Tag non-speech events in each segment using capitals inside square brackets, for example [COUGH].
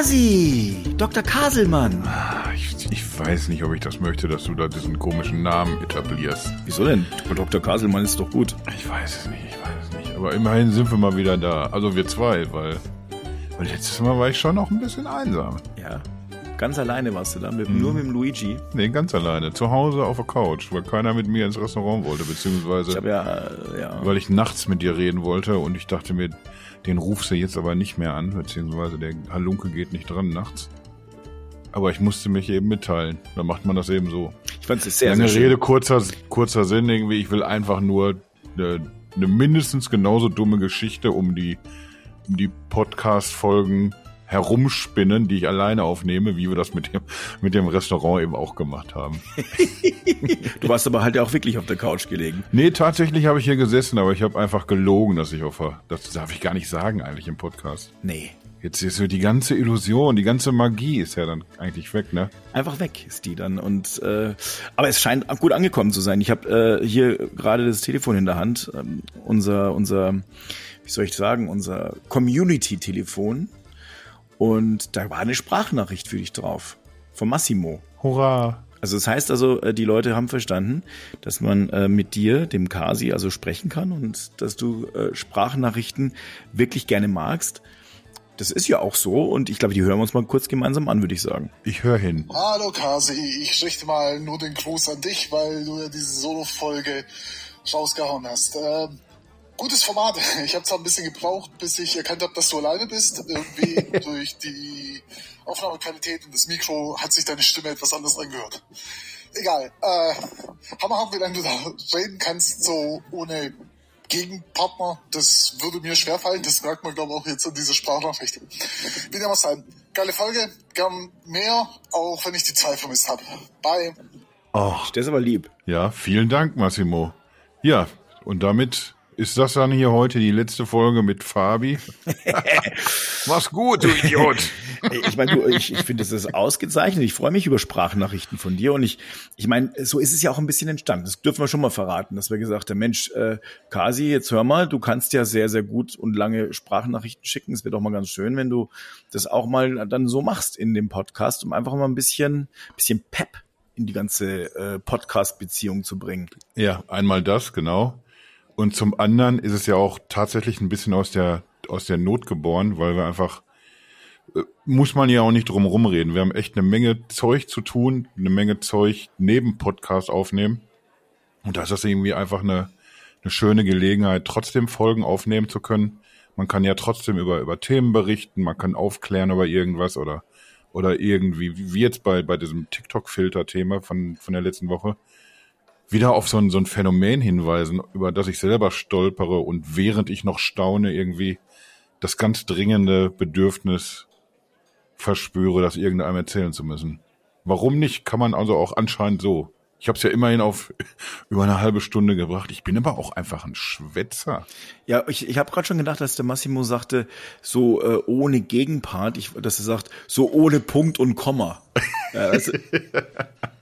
Kasi! Dr. Kaselmann! Ich, ich weiß nicht, ob ich das möchte, dass du da diesen komischen Namen etablierst. Wieso denn? Dr. Kaselmann ist doch gut. Ich weiß es nicht, ich weiß es nicht. Aber immerhin sind wir mal wieder da. Also wir zwei, weil, weil letztes Mal war ich schon noch ein bisschen einsam. Ja. Ganz alleine warst du da, mit, nur mit dem Luigi. Nee, ganz alleine. Zu Hause auf der Couch, weil keiner mit mir ins Restaurant wollte, beziehungsweise Ich habe ja, äh, ja. weil ich nachts mit dir reden wollte und ich dachte mir, den rufst du jetzt aber nicht mehr an, beziehungsweise der Halunke geht nicht dran nachts. Aber ich musste mich eben mitteilen. Da macht man das eben so. Ich fand es sehr, Lange sehr schön. Rede, kurzer, kurzer Sinn irgendwie. Ich will einfach nur eine, eine mindestens genauso dumme Geschichte um die, um die Podcast-Folgen herumspinnen, die ich alleine aufnehme, wie wir das mit dem, mit dem Restaurant eben auch gemacht haben. [LAUGHS] Du warst aber halt ja auch wirklich auf der Couch gelegen. Nee, tatsächlich habe ich hier gesessen, aber ich habe einfach gelogen, dass ich auf der, das darf ich gar nicht sagen eigentlich im Podcast. Nee. Jetzt ist so die ganze Illusion, die ganze Magie ist ja dann eigentlich weg, ne? Einfach weg ist die dann. Und äh, aber es scheint gut angekommen zu sein. Ich habe äh, hier gerade das Telefon in der Hand. Ähm, unser, unser, wie soll ich sagen, unser Community-Telefon. Und da war eine Sprachnachricht für dich drauf. Von Massimo. Hurra! Also das heißt also, äh, die Leute haben verstanden, dass man äh, mit dir, dem Kasi, also sprechen kann und dass du äh, Sprachnachrichten wirklich gerne magst. Das ist ja auch so und ich glaube, die hören wir uns mal kurz gemeinsam an, würde ich sagen. Ich höre hin. Hallo Kasi, ich richte mal nur den Gruß an dich, weil du ja diese Solo-Folge rausgehauen hast. Ähm, gutes Format. [LAUGHS] Ich habe zwar ein bisschen gebraucht, bis ich erkannt habe, dass du alleine bist. Irgendwie [LAUGHS] durch die Aufnahmequalität und das Mikro hat sich deine Stimme etwas anders angehört. Egal. Äh, hammerhaft, wie lange du da reden kannst, so ohne Gegenpartner. Das würde mir schwerfallen. Das merkt man, glaube ich, auch jetzt an dieser Sprachnachricht. Wie dem auch sein. Geile Folge. Gern mehr, auch wenn ich die zwei vermisst habe. Bye. Ach, Das ist aber lieb. ja, vielen Dank, Massimo. Ja, und damit ist das dann hier heute die letzte Folge mit Fabi. [LAUGHS] Mach's gut, du Idiot. Ich meine, du, ich, ich finde, das ist ausgezeichnet. Ich freue mich über Sprachnachrichten von dir. Und ich, ich meine, so ist es ja auch ein bisschen entstanden. Das dürfen wir schon mal verraten, dass wir gesagt haben, Mensch, äh, Kasi, jetzt hör mal, du kannst ja sehr, sehr gut und lange Sprachnachrichten schicken. Es wäre doch mal ganz schön, wenn du das auch mal dann so machst in dem Podcast, um einfach mal ein bisschen, bisschen Pep in die ganze äh, Podcast-Beziehung zu bringen. Ja, einmal das, genau. Und zum anderen ist es ja auch tatsächlich ein bisschen aus der, aus der Not geboren, weil wir einfach, äh, muss man ja auch nicht drum rumreden. Wir haben echt eine Menge Zeug zu tun, eine Menge Zeug neben Podcast aufnehmen. Und da ist das irgendwie einfach eine, eine schöne Gelegenheit, trotzdem Folgen aufnehmen zu können. Man kann ja trotzdem über, über Themen berichten, man kann aufklären über irgendwas oder, oder irgendwie, wie jetzt bei, bei diesem TikTok-Filter-Thema von, von der letzten Woche wieder auf so ein, so ein Phänomen hinweisen, über das ich selber stolpere und während ich noch staune, irgendwie das ganz dringende Bedürfnis verspüre, das irgendeinem erzählen zu müssen. Warum nicht, kann man also auch anscheinend so. Ich habe es ja immerhin auf [LAUGHS] über eine halbe Stunde gebracht. Ich bin aber auch einfach ein Schwätzer. Ja, ich, ich habe gerade schon gedacht, dass der Massimo sagte, so äh, ohne Gegenpart, ich, dass er sagt, so ohne Punkt und Komma. Ja, also, [LAUGHS]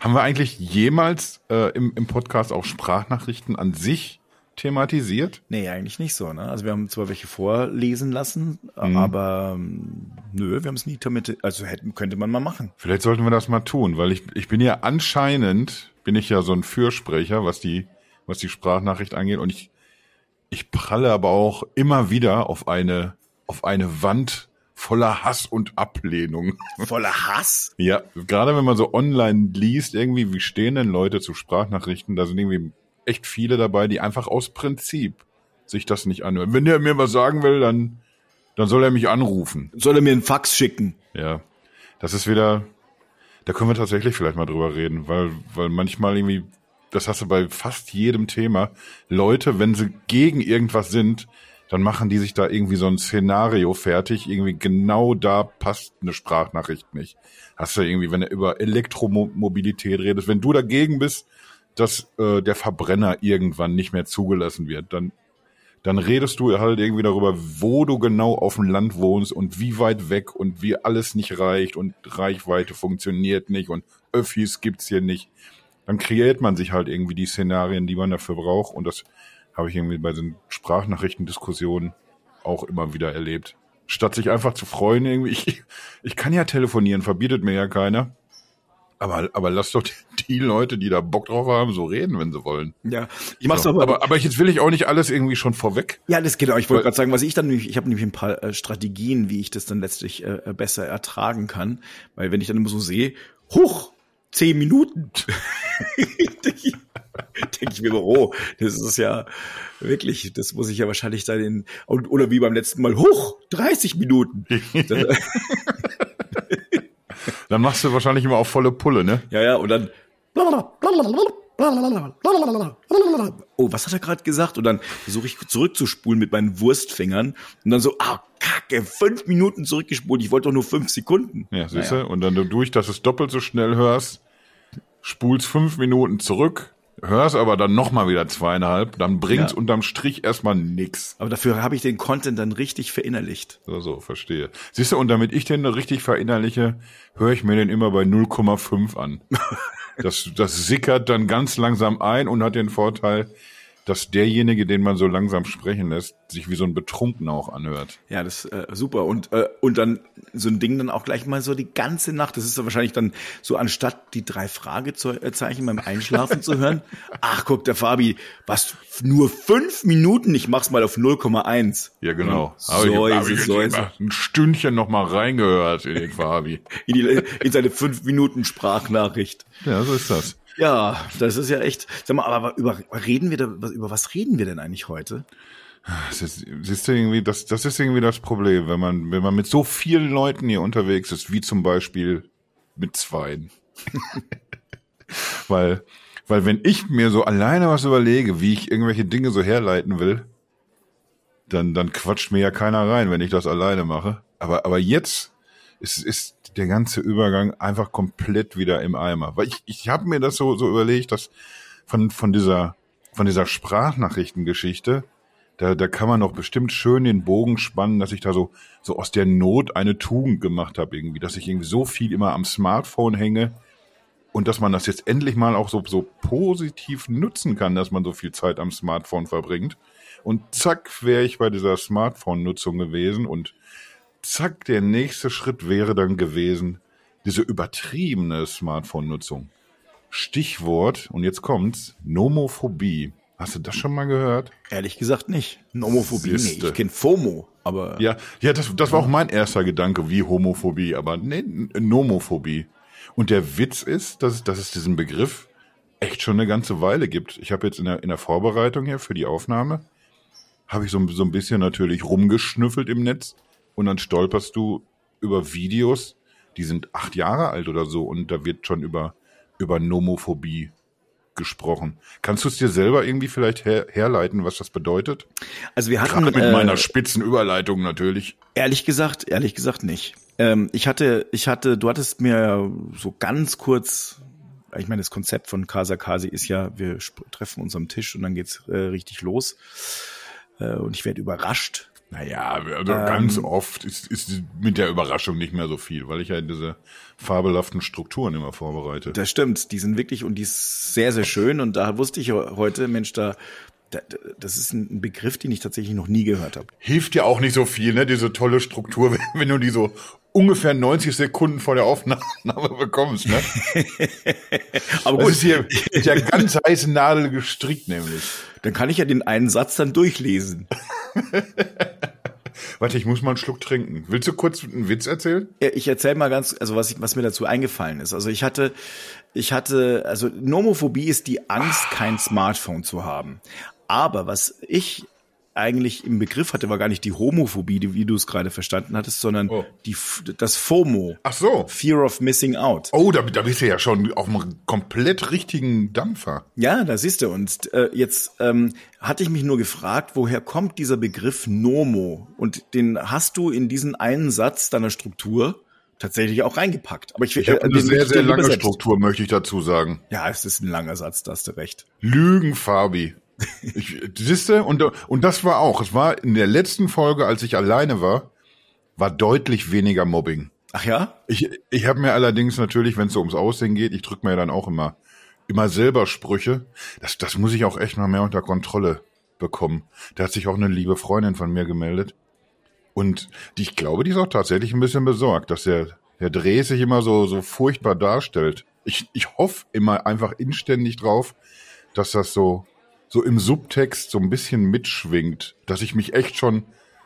Haben wir eigentlich jemals äh, im, im Podcast auch Sprachnachrichten an sich thematisiert? nee, eigentlich nicht so. Ne? Also wir haben zwar welche vorlesen lassen, aber ähm, nö, wir haben es nie damit, also hätten, könnte man mal machen. Vielleicht sollten wir das mal tun, weil ich, ich bin ja anscheinend, bin ich ja so ein Fürsprecher, was die, was die Sprachnachricht angeht und ich, ich pralle aber auch immer wieder auf eine, auf eine Wand voller Hass und Ablehnung. Voller Hass? Ja, gerade wenn man so online liest, irgendwie, wie stehen denn Leute zu Sprachnachrichten, da sind irgendwie echt viele dabei, die einfach aus Prinzip sich das nicht anhören. Wenn der mir was sagen will, dann, dann soll er mich anrufen. Soll er mir einen Fax schicken? Ja, das ist wieder, da können wir tatsächlich vielleicht mal drüber reden, weil, weil manchmal irgendwie, das hast du bei fast jedem Thema, Leute, wenn sie gegen irgendwas sind, dann machen die sich da irgendwie so ein Szenario fertig, irgendwie genau da passt eine Sprachnachricht nicht. Hast du irgendwie, wenn du über Elektromobilität redest, wenn du dagegen bist, dass äh, der Verbrenner irgendwann nicht mehr zugelassen wird, dann dann redest du halt irgendwie darüber, wo du genau auf dem Land wohnst und wie weit weg und wie alles nicht reicht und Reichweite funktioniert nicht und Öffis gibt's hier nicht. Dann kreiert man sich halt irgendwie die Szenarien, die man dafür braucht und das habe ich irgendwie bei den Sprachnachrichtendiskussionen auch immer wieder erlebt. statt sich einfach zu freuen irgendwie. Ich, ich kann ja telefonieren, verbietet mir ja keiner. Aber, aber lass doch die, Leute, die da Bock drauf haben, so reden, wenn sie wollen. Ja, ich mach's So. aber, aber, aber jetzt will ich auch nicht alles irgendwie schon vorweg. Ja, das genau. Ich wollte gerade sagen, was ich dann nämlich, ich habe nämlich ein paar äh, Strategien, wie ich das dann letztlich äh, äh, besser ertragen kann, weil wenn ich dann immer so sehe, huch, zehn Minuten, denke ich, mir oh, das ist ja wirklich, das muss ich ja wahrscheinlich dann in oder wie beim letzten Mal, huch, 30 Minuten. [LAUGHS] Dann machst du wahrscheinlich immer auf volle Pulle, ne? ja, ja, und dann Oh, was hat er gerade gesagt? Und dann versuche ich zurückzuspulen mit meinen Wurstfingern und dann so, ah, kacke, fünf Minuten zurückgespult. Ich wollte doch nur fünf Sekunden. Ja, siehst du? Und dann durch, dass du es doppelt so schnell hörst, spulst fünf Minuten zurück, hörst aber dann nochmal wieder zweieinhalb, dann bringt's Ja. unterm Strich erstmal nix. Aber dafür habe ich den Content dann richtig verinnerlicht. So, so, verstehe. Siehst du, und damit ich den richtig verinnerliche, höre ich mir den immer bei 0,5 an. [LAUGHS] Das, das sickert dann ganz langsam ein und hat den Vorteil, dass derjenige, den man so langsam sprechen lässt, sich wie so ein Betrunkener auch anhört. Ja, das äh, super. Und, äh, und dann so ein Ding dann auch gleich mal so die ganze Nacht. Das ist dann wahrscheinlich dann so, anstatt die drei Fragezeichen beim Einschlafen zu hören. [LAUGHS] Ach, guck, der Fabi, was, nur fünf Minuten? Ich mach's mal auf 0,1. Ja, genau. So Hab ich- hab ich so ein Stündchen noch mal reingehört in den Fabi. [LAUGHS] In, die, in seine fünf Minuten Sprachnachricht. Ja, so ist das. Ja, das ist ja echt. Sag mal, aber über reden wir da, was- über was reden wir denn eigentlich heute? Das ist, siehst du irgendwie, das, das ist irgendwie das Problem, wenn man, wenn man mit so vielen Leuten hier unterwegs ist, wie zum Beispiel mit zweien. [LAUGHS] weil, weil wenn ich mir so alleine was überlege, wie ich irgendwelche Dinge so herleiten will, dann, dann quatscht mir ja keiner rein, wenn ich das alleine mache. Aber, aber jetzt ist, ist der ganze Übergang einfach komplett wieder im Eimer. Weil ich, ich habe mir das so, so überlegt, dass von, von dieser, von dieser Sprachnachrichtengeschichte, da, da kann man doch bestimmt schön den Bogen spannen, dass ich da so, so aus der Not eine Tugend gemacht habe irgendwie, dass ich irgendwie so viel immer am Smartphone hänge und dass man das jetzt endlich mal auch so, so positiv nutzen kann, dass man so viel Zeit am Smartphone verbringt. Und zack, wäre ich bei dieser Smartphone-Nutzung gewesen und zack, der nächste Schritt wäre dann gewesen, diese übertriebene Smartphone-Nutzung. Stichwort, und jetzt kommt's, Nomophobie. Hast du das schon mal gehört? Ehrlich gesagt nicht. Nomophobie, nee. Siehste. Ich kenne FOMO, aber Ja, ja, das, das war auch mein erster Gedanke, wie Homophobie, aber nee, Nomophobie. Und der Witz ist, dass, es- dass es diesen Begriff echt schon eine ganze Weile gibt. Ich habe jetzt in der, in der Vorbereitung hier für die Aufnahme, habe ich so, so ein bisschen natürlich rumgeschnüffelt im Netz und dann stolperst du über Videos, die sind acht Jahre alt oder so und da wird schon über, über Nomophobie gesprochen. Kannst du es dir selber irgendwie vielleicht her, herleiten, was das bedeutet? also wir hatten Gerade mit äh, meiner spitzen Überleitung natürlich. Ehrlich gesagt, ehrlich gesagt nicht. Ähm, ich hatte, ich hatte, du hattest mir so ganz kurz, ich meine, das Konzept von Casa Kasi ist ja, wir treffen uns am Tisch und dann geht's äh, richtig los. Äh, und ich werde überrascht. Naja, also Ähm. ganz oft ist, ist mit der Überraschung nicht mehr so viel, weil ich ja diese fabelhaften Strukturen immer vorbereite. Das stimmt, die sind wirklich und die ist sehr, sehr schön. Und da wusste ich heute, Mensch, da, da das ist ein Begriff, den ich tatsächlich noch nie gehört habe. Hilft ja auch nicht so viel, ne, diese tolle Struktur, [LAUGHS] wenn, du die so ungefähr 90 Sekunden vor der Aufnahme [LAUGHS] bekommst, ne? [LAUGHS] Aber Das gut, ist hier mit der ganz heißen Nadel gestrickt, nämlich. dann kann ich ja den einen Satz dann durchlesen. Warte, ich muss mal einen Schluck trinken. Willst du kurz einen Witz erzählen? Ich erzähle mal ganz, also was, ich, was mir dazu eingefallen ist. Also ich hatte, ich hatte, also Nomophobie ist die Angst, kein Smartphone zu haben. Aber was ich eigentlich im Begriff hatte, war gar nicht die Homophobie, die, wie du es gerade verstanden hattest, sondern Oh. die, das FOMO. Ach so. Fear of Missing Out. Oh, da, da bist du ja schon auf einem komplett richtigen Dampfer. Ja, da siehst du. Und äh, jetzt ähm, hatte ich mich nur gefragt, woher kommt dieser Begriff Nomo? Und den hast du in diesen einen Satz deiner Struktur tatsächlich auch reingepackt. Aber ich, Ich habe äh, eine den sehr, sehr lange übersetzt. Struktur, möchte ich dazu sagen. Ja, es ist ein langer Satz, da hast du recht. Lügen, Fabi. Ich, siehste, und, und das war auch, es war in der letzten Folge, als ich alleine war, war deutlich weniger Mobbing. Ach ja? Ich, ich habe mir allerdings natürlich, wenn es so ums Aussehen geht, ich drücke mir ja dann auch immer, immer selber Sprüche. Das, das muss ich auch echt mal mehr unter Kontrolle bekommen. Da hat sich auch eine liebe Freundin von mir gemeldet. Und die, ich glaube, die ist auch tatsächlich ein bisschen besorgt, dass der, der Dreh sich immer so, so furchtbar darstellt. Ich, ich hoffe immer einfach inständig drauf, dass das so, so im Subtext so ein bisschen mitschwingt, dass ich mich echt schon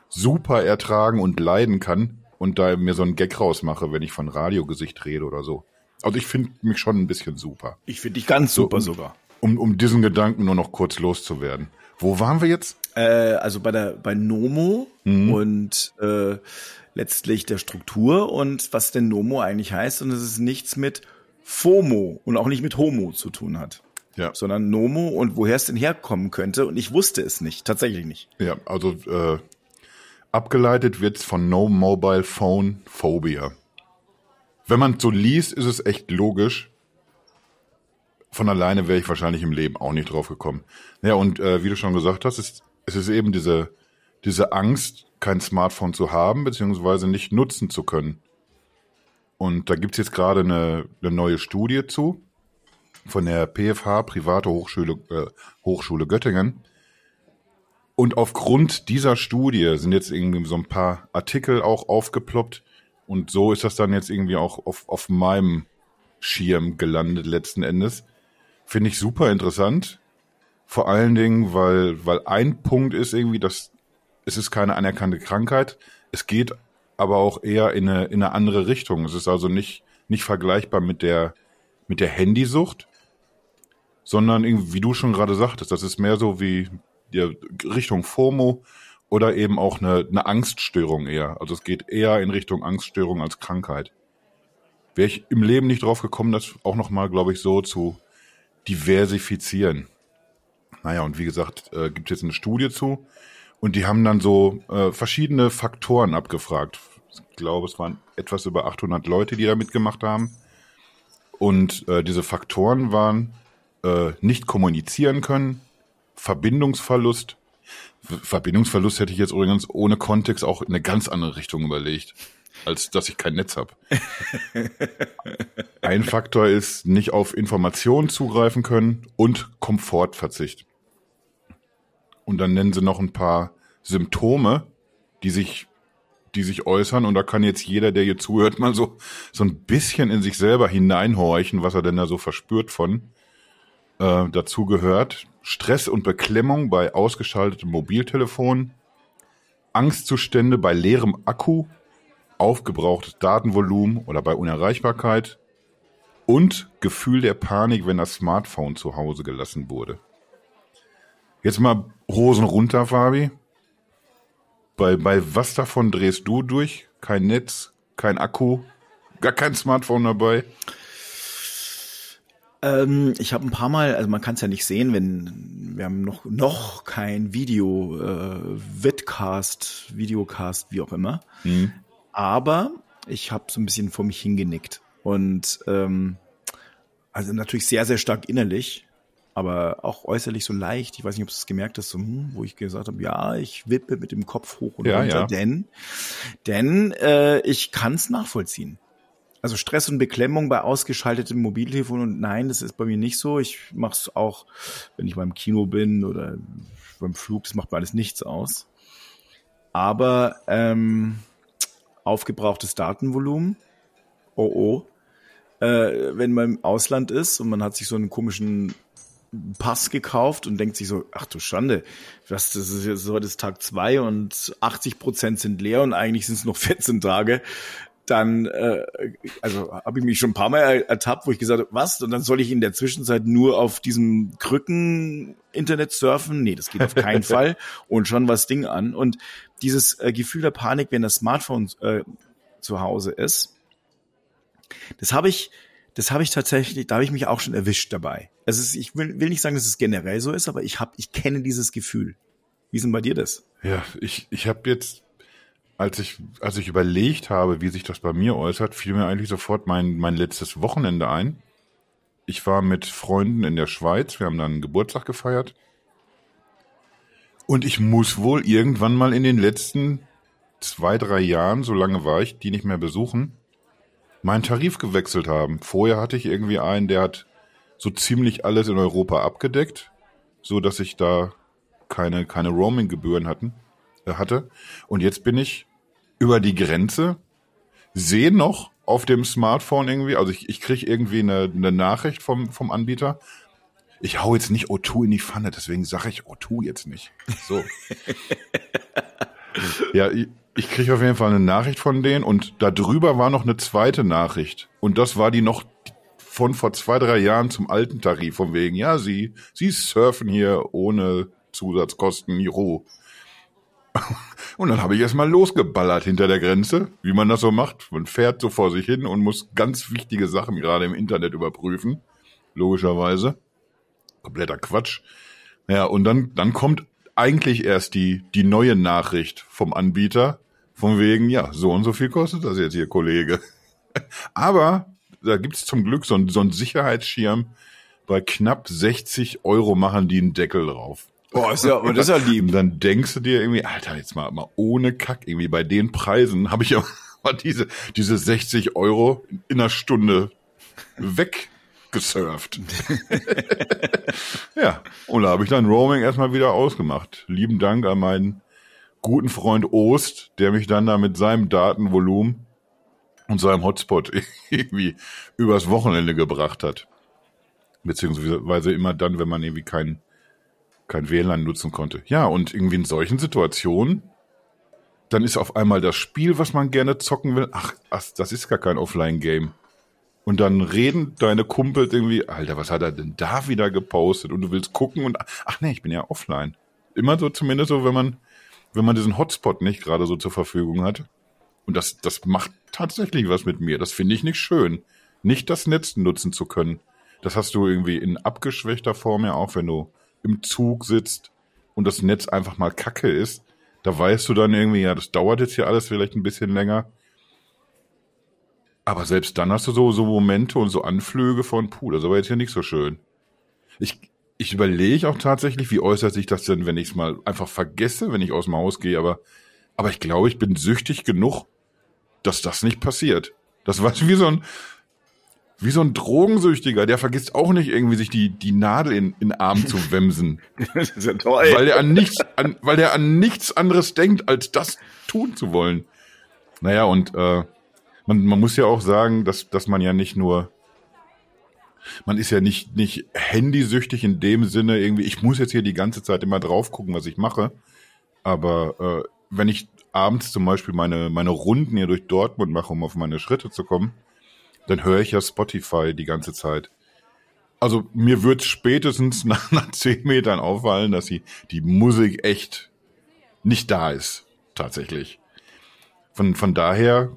super ertragen und leiden kann und da mir so einen Gag rausmache, wenn ich von Radiogesicht rede oder so. Also ich finde mich schon ein bisschen super. Ich finde dich ganz super so, um, sogar. Um, um diesen Gedanken nur noch kurz loszuwerden. Wo waren wir jetzt? Äh, also bei der bei Nomo mhm. und äh, letztlich der Struktur und was denn Nomo eigentlich heißt und dass es nichts mit FOMO und auch nicht mit Homo zu tun hat. Ja. Sondern Nomo und woher es denn herkommen könnte. Und ich wusste es nicht, tatsächlich nicht. Ja, also äh, abgeleitet wird's von No Mobile Phone Phobia. Wenn man so liest, ist es echt logisch. Von alleine wäre ich wahrscheinlich im Leben auch nicht drauf gekommen. Ja, und äh, wie du schon gesagt hast, ist, es ist eben diese, diese Angst, kein Smartphone zu haben, beziehungsweise nicht nutzen zu können. Und da gibt's jetzt gerade eine, eine neue Studie zu von der PFH, Private Hochschule, äh, Hochschule Göttingen. Und aufgrund dieser Studie sind jetzt irgendwie so ein paar Artikel auch aufgeploppt. Und so ist das dann jetzt irgendwie auch auf, auf meinem Schirm gelandet letzten Endes. Finde ich super interessant. Vor allen Dingen, weil, weil ein Punkt ist irgendwie, dass es ist keine anerkannte Krankheit. Es geht aber auch eher in eine, in eine andere Richtung. Es ist also nicht, nicht vergleichbar mit der, mit der Handysucht, sondern irgendwie, wie du schon gerade sagtest, das ist mehr so wie die Richtung FOMO oder eben auch eine, eine Angststörung eher. Also es geht eher in Richtung Angststörung als Krankheit. Wäre ich im Leben nicht drauf gekommen, das auch nochmal, glaube ich, so zu diversifizieren. Naja, und wie gesagt, äh, gibt jetzt eine Studie zu und die haben dann so äh, verschiedene Faktoren abgefragt. Ich glaube, es waren etwas über 800 Leute, die da mitgemacht haben. Und äh, diese Faktoren waren äh, nicht kommunizieren können, Verbindungsverlust. Verbindungsverlust hätte ich jetzt übrigens ohne Kontext auch in eine ganz andere Richtung überlegt, als dass ich kein Netz habe. Ein Faktor ist nicht auf Informationen zugreifen können und Komfortverzicht. Und dann nennen sie noch ein paar Symptome, die sich, die sich äußern. Und da kann jetzt jeder, der hier zuhört, mal so, so ein bisschen in sich selber hineinhorchen, was er denn da so verspürt von äh, dazu gehört Stress und Beklemmung bei ausgeschaltetem Mobiltelefon, Angstzustände bei leerem Akku, aufgebrauchtes Datenvolumen oder bei Unerreichbarkeit und Gefühl der Panik, wenn das Smartphone zu Hause gelassen wurde. Jetzt mal Hosen runter, Fabi. Bei, bei was davon drehst du durch? Kein Netz, kein Akku, gar kein Smartphone dabei? Ähm, ich habe ein paar Mal, also man kann es ja nicht sehen, wenn wir haben noch noch kein Video, äh, Webcast, Videocast, wie auch immer. Mhm. Aber ich habe so ein bisschen vor mich hingenickt und ähm, also natürlich sehr sehr stark innerlich, aber auch äußerlich so leicht. Ich weiß nicht, ob du es gemerkt hast, so, hm, wo ich gesagt habe, ja, ich wippe mit dem Kopf hoch und ja, runter, ja. denn denn äh, ich kann es nachvollziehen also Stress und Beklemmung bei ausgeschaltetem Mobiltelefon und nein, das ist bei mir nicht so. Ich mache es auch, wenn ich beim Kino bin oder beim Flug, das macht mir alles nichts aus. Aber ähm, aufgebrauchtes Datenvolumen, oh oh, äh, wenn man im Ausland ist und man hat sich so einen komischen Pass gekauft und denkt sich so, ach du Schande, was, das ist jetzt heute ist Tag zwei und 80 Prozent sind leer und eigentlich sind es noch 14 Tage dann, äh, also habe ich mich schon ein paar Mal ertappt, wo ich gesagt habe, was? Und dann soll ich in der Zwischenzeit nur auf diesem Krücken Internet surfen? Nee, das geht auf keinen [LAUGHS] Fall. Und schon was Ding an. Und dieses äh, Gefühl der Panik, wenn das Smartphone äh, zu Hause ist, das habe ich, das habe ich tatsächlich, da habe ich mich auch schon erwischt dabei. Also ist, ich will, will nicht sagen, dass es generell so ist, aber ich habe, ich kenne dieses Gefühl. Wie ist denn bei dir das? Ja, ich, ich habe jetzt als ich, als ich überlegt habe, wie sich das bei mir äußert, fiel mir eigentlich sofort mein, mein letztes Wochenende ein. Ich war mit Freunden in der Schweiz, wir haben dann einen Geburtstag gefeiert. Und ich muss wohl irgendwann mal in den letzten zwei, drei Jahren, so lange war ich, die nicht mehr besuchen, meinen Tarif gewechselt haben. Vorher hatte ich irgendwie einen, der hat so ziemlich alles in Europa abgedeckt, so dass ich da keine, keine Roaming-Gebühren hatten, hatte. Und jetzt bin ich über die Grenze, sehe noch auf dem Smartphone irgendwie, also ich, ich kriege irgendwie eine, eine Nachricht vom, vom Anbieter. Ich hau jetzt nicht O2 in die Pfanne, deswegen sage ich O2 jetzt nicht. So. [LAUGHS] ja, ich, ich kriege auf jeden Fall eine Nachricht von denen und da drüber war noch eine zweite Nachricht. Und das war die noch von vor zwei, drei Jahren zum alten Tarif, von wegen, ja, sie, sie surfen hier ohne Zusatzkosten, juhu. [LAUGHS] Und dann habe ich erstmal losgeballert hinter der Grenze, wie man das so macht. Man fährt so vor sich hin und muss ganz wichtige Sachen gerade im Internet überprüfen. Logischerweise. Kompletter Quatsch. Ja, und dann, dann kommt eigentlich erst die, die neue Nachricht vom Anbieter. Von wegen, ja, so und so viel kostet das jetzt hier, Kollege. [LAUGHS] Aber da gibt's zum Glück so einen, so einen Sicherheitsschirm. Bei knapp 60 Euro machen die einen Deckel drauf. Boah, ist ja, das ist ja lieb. Und dann denkst du dir irgendwie, Alter, jetzt mal, mal ohne Kack, irgendwie bei den Preisen habe ich ja [LAUGHS] mal diese, diese 60 Euro in einer Stunde weggesurft. [LAUGHS] ja, und da habe ich dann Roaming erstmal wieder ausgemacht. Lieben Dank an meinen guten Freund Ost, der mich dann da mit seinem Datenvolumen und seinem Hotspot [LAUGHS] irgendwie übers Wochenende gebracht hat. Beziehungsweise immer dann, wenn man irgendwie kein, kein WLAN nutzen konnte. Ja, und irgendwie in solchen Situationen, dann ist auf einmal das Spiel, was man gerne zocken will, ach, das ist gar kein Offline-Game. Und dann reden deine Kumpels irgendwie, Alter, was hat er denn da wieder gepostet? Und du willst gucken und, ach nee, ich bin ja offline. Immer so, zumindest so, wenn man, wenn man diesen Hotspot nicht gerade so zur Verfügung hat. Und das, das macht tatsächlich was mit mir. Das finde ich nicht schön. Nicht das Netz nutzen zu können. Das hast du irgendwie in abgeschwächter Form ja auch, wenn du im Zug sitzt und das Netz einfach mal kacke ist. Da weißt du dann irgendwie, ja, das dauert jetzt hier alles vielleicht ein bisschen länger. Aber selbst dann hast du so, so Momente und so Anflüge von, puh, das ist aber jetzt hier nicht so schön. Ich, ich überlege auch tatsächlich, wie äußert sich das denn, wenn ich es mal einfach vergesse, wenn ich aus dem Haus gehe, aber, aber ich glaube, ich bin süchtig genug, dass das nicht passiert. Das war [LAUGHS] wie so ein, wie so ein Drogensüchtiger, der vergisst auch nicht irgendwie sich die, die Nadel in, in den Arm zu wemsen. [LAUGHS] das ist ja toll. Weil der an nichts, an, weil der an nichts anderes denkt, als das tun zu wollen. Naja, und äh, man, man muss ja auch sagen, dass, dass man ja nicht nur, man ist ja nicht, nicht handysüchtig in dem Sinne, irgendwie, ich muss jetzt hier die ganze Zeit immer drauf gucken, was ich mache. Aber äh, wenn ich abends zum Beispiel meine, meine Runden hier durch Dortmund mache, um auf meine Schritte zu kommen, dann höre ich ja Spotify die ganze Zeit. Also mir wird spätestens [LAUGHS] nach, nach zehn Metern auffallen, dass die, die Musik echt nicht da ist, tatsächlich. Von, von daher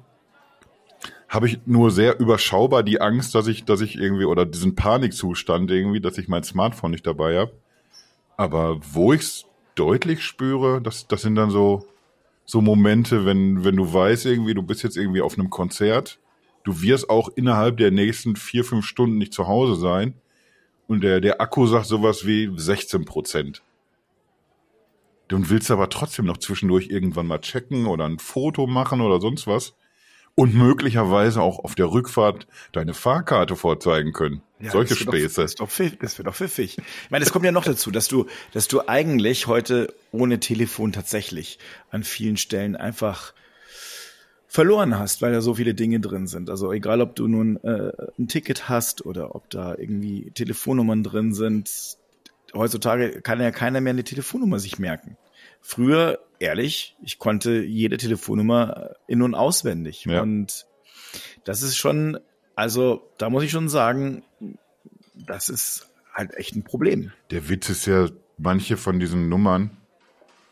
habe ich nur sehr überschaubar die Angst, dass ich, dass ich irgendwie, oder diesen Panikzustand irgendwie, dass ich mein Smartphone nicht dabei habe. Aber wo ich es deutlich spüre, das, das sind dann so so Momente, wenn, wenn du weißt irgendwie, du bist jetzt irgendwie auf einem Konzert, du wirst auch innerhalb der nächsten vier, fünf Stunden nicht zu Hause sein und der, der Akku sagt sowas wie 16 Prozent. Du willst aber trotzdem noch zwischendurch irgendwann mal checken oder ein Foto machen oder sonst was und möglicherweise auch auf der Rückfahrt deine Fahrkarte vorzeigen können. Ja, Solche das Späße. Doch, das, doch, das wird doch pfiffig. Ich meine, es kommt ja noch dazu, dass du, dass du eigentlich heute ohne Telefon tatsächlich an vielen Stellen einfach verloren hast, weil da so viele Dinge drin sind. Also egal, ob du nun äh, ein Ticket hast oder ob da irgendwie Telefonnummern drin sind. Heutzutage kann ja keiner mehr eine Telefonnummer sich merken. Früher, ehrlich, ich konnte jede Telefonnummer in- und auswendig. Ja. Und das ist schon, also da muss ich schon sagen, das ist halt echt ein Problem. Der Witz ist ja, manche von diesen Nummern,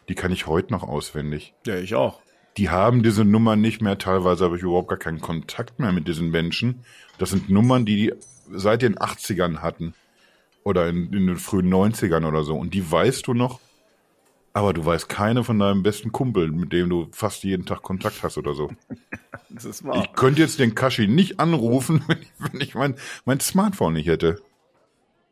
die kann ich heute noch auswendig. Ja, ich auch. Die haben diese Nummern nicht mehr. Teilweise habe ich überhaupt gar keinen Kontakt mehr mit diesen Menschen. Das sind Nummern, die die seit den 80ern hatten. Oder in, in den frühen 90ern oder so. Und die weißt du noch aber du weißt keine von deinem besten Kumpel, mit dem du fast jeden Tag Kontakt hast oder so. [LAUGHS] das ist wahr. Ich könnte jetzt den Kashi nicht anrufen, [LAUGHS] wenn ich, wenn ich mein, mein Smartphone nicht hätte.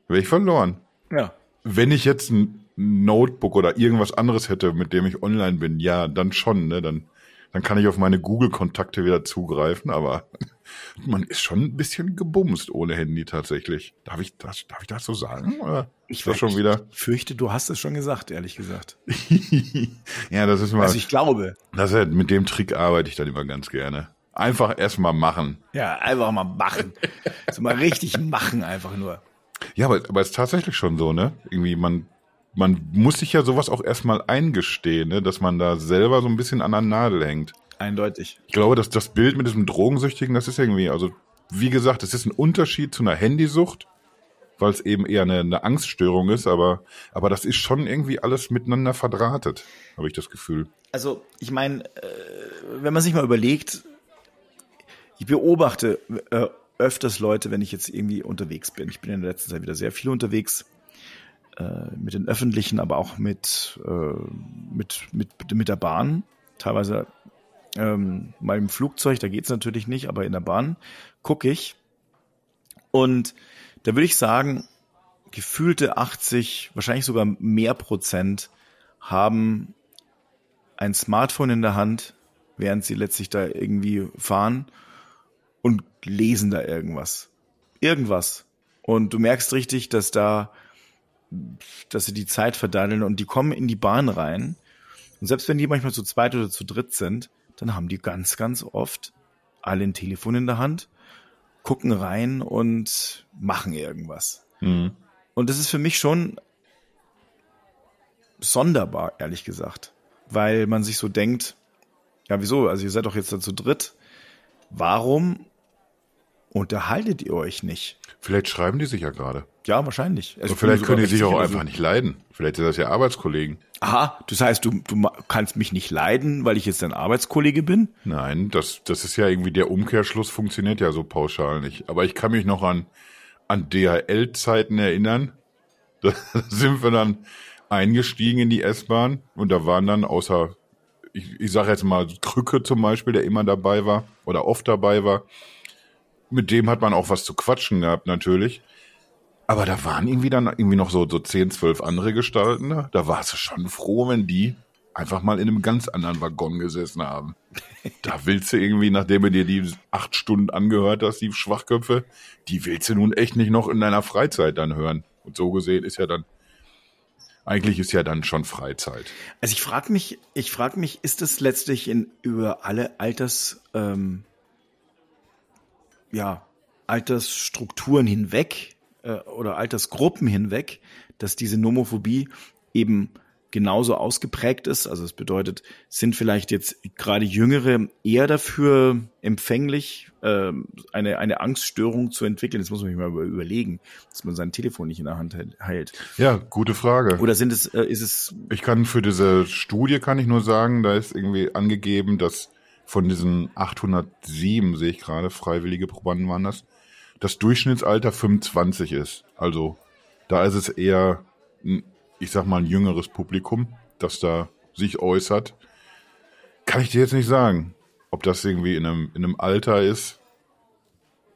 Wäre ich verloren. Ja. Wenn ich jetzt ein Notebook oder irgendwas anderes hätte, mit dem ich online bin, ja, dann schon, ne? Dann, dann kann ich auf meine Google-Kontakte wieder zugreifen, aber [LAUGHS] man ist schon ein bisschen gebumst ohne Handy tatsächlich. Darf ich das, darf ich das so sagen? Oder Ich das schon wieder? Ich fürchte, du hast es schon gesagt, ehrlich gesagt. [LAUGHS] ja, das ist mal, Also ich glaube. das ist, mit dem Trick arbeite ich dann immer ganz gerne. Einfach erstmal machen. Ja, einfach mal machen. [LAUGHS] so mal richtig machen einfach nur. Ja, aber, aber es ist tatsächlich schon so, ne? Irgendwie, man, man muss sich ja sowas auch erstmal eingestehen, ne? dass man da selber so ein bisschen an der Nadel hängt. Eindeutig. Ich glaube, dass das Bild mit diesem Drogensüchtigen, das ist irgendwie, also wie gesagt, es ist ein Unterschied zu einer Handysucht, weil es eben eher eine, eine Angststörung ist, aber, aber das ist schon irgendwie alles miteinander verdrahtet, habe ich das Gefühl. Also, ich meine, äh, wenn man sich mal überlegt, ich beobachte äh, öfters Leute, wenn ich jetzt irgendwie unterwegs bin. Ich bin in der letzten Zeit wieder sehr viel unterwegs, äh, mit den Öffentlichen, aber auch mit, äh, mit, mit, mit der Bahn. Teilweise ähm, mal im Flugzeug, da geht's natürlich nicht, aber in der Bahn gucke ich. Und da würde ich sagen, gefühlte 80, wahrscheinlich sogar mehr Prozent haben ein Smartphone in der Hand, während sie letztlich da irgendwie fahren und lesen da irgendwas. Irgendwas. Und du merkst richtig, dass da, dass sie die Zeit verdaddeln und die kommen in die Bahn rein. Und selbst wenn die manchmal zu zweit oder zu dritt sind, dann haben die ganz, ganz oft alle ein Telefon in der Hand, gucken rein und machen irgendwas. Mhm. Und das ist für mich schon sonderbar, ehrlich gesagt. Weil man sich so denkt, ja, wieso? Also ihr seid doch jetzt da zu dritt. Warum unterhaltet ihr euch nicht? Vielleicht schreiben die sich ja gerade. Ja, wahrscheinlich. Also vielleicht können die sich auch einfach nicht leiden. Vielleicht sind das ja Arbeitskollegen. Aha, das heißt, du, du kannst mich nicht leiden, weil ich jetzt dein Arbeitskollege bin? Nein, das, das ist ja irgendwie der Umkehrschluss funktioniert ja so pauschal nicht. Aber ich kann mich noch an, an DHL-Zeiten erinnern. [LAUGHS] Da sind wir dann eingestiegen in die S-Bahn und da waren dann außer, ich, ich sage jetzt mal Krücke zum Beispiel, der immer dabei war oder oft dabei war. Mit dem hat man auch was zu quatschen gehabt natürlich. Aber da waren irgendwie dann irgendwie noch so, so 10, 12 andere Gestalten da. Warst du schon froh, wenn die einfach mal in einem ganz anderen Waggon gesessen haben. Da willst du irgendwie, nachdem du dir die acht Stunden angehört hast, die Schwachköpfe, die willst du nun echt nicht noch in deiner Freizeit dann hören. Und so gesehen ist ja dann, eigentlich ist ja dann schon Freizeit. Also ich frage mich, ich frage mich, ist es letztlich in über alle Alters, ähm, ja, Altersstrukturen hinweg äh, oder Altersgruppen hinweg, dass diese Nomophobie eben genauso ausgeprägt ist. Also es bedeutet, sind vielleicht jetzt gerade Jüngere eher dafür empfänglich, ähm, eine, eine Angststörung zu entwickeln. Das muss man sich mal über- überlegen, dass man sein Telefon nicht in der Hand hält- hält. Ja, gute Frage. Oder sind es, äh, ist es Ich kann für diese Studie kann ich nur sagen, da ist irgendwie angegeben, dass von diesen 807 sehe ich gerade, freiwillige Probanden waren das, das Durchschnittsalter 25 ist. Also da ist es eher, ich sag mal, ein jüngeres Publikum, das da sich äußert. Kann ich dir jetzt nicht sagen, ob das irgendwie in einem, in einem Alter ist,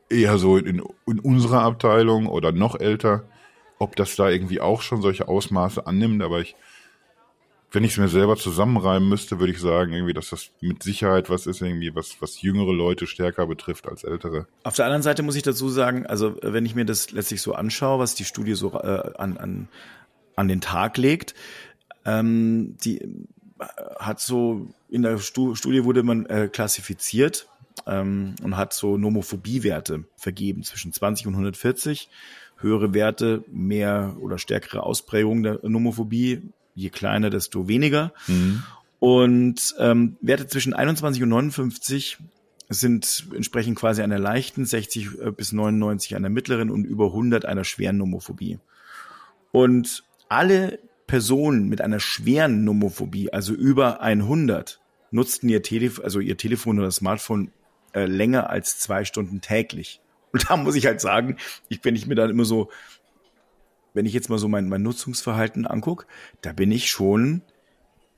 eher so in, in unserer Abteilung oder noch älter, ob das da irgendwie auch schon solche Ausmaße annimmt, aber ich, wenn ich es mir selber zusammenreimen müsste, würde ich sagen, irgendwie, dass das mit Sicherheit was ist, irgendwie, was, was jüngere Leute stärker betrifft als ältere. Auf der anderen Seite muss ich dazu sagen, also wenn ich mir das letztlich so anschaue, was die Studie so äh, an, an, an den Tag legt, ähm, die äh, hat so in der Stu Studie wurde man äh, klassifiziert ähm, und hat so Nomophobie-Werte vergeben zwischen 20 und 140. Höhere Werte, mehr oder stärkere Ausprägung der Nomophobie, je kleiner, desto weniger. Und ähm, Werte zwischen 21 und 59 sind entsprechend quasi einer leichten, 60 bis 99 einer mittleren und über 100 einer schweren Nomophobie. Und alle Personen mit einer schweren Nomophobie, also über 100, nutzten ihr Telefon, also ihr Telefon oder Smartphone äh, länger als zwei Stunden täglich. Und da muss ich halt sagen, ich, wenn ich mir dann immer so, wenn ich jetzt mal so mein, mein Nutzungsverhalten anguck, da bin ich schon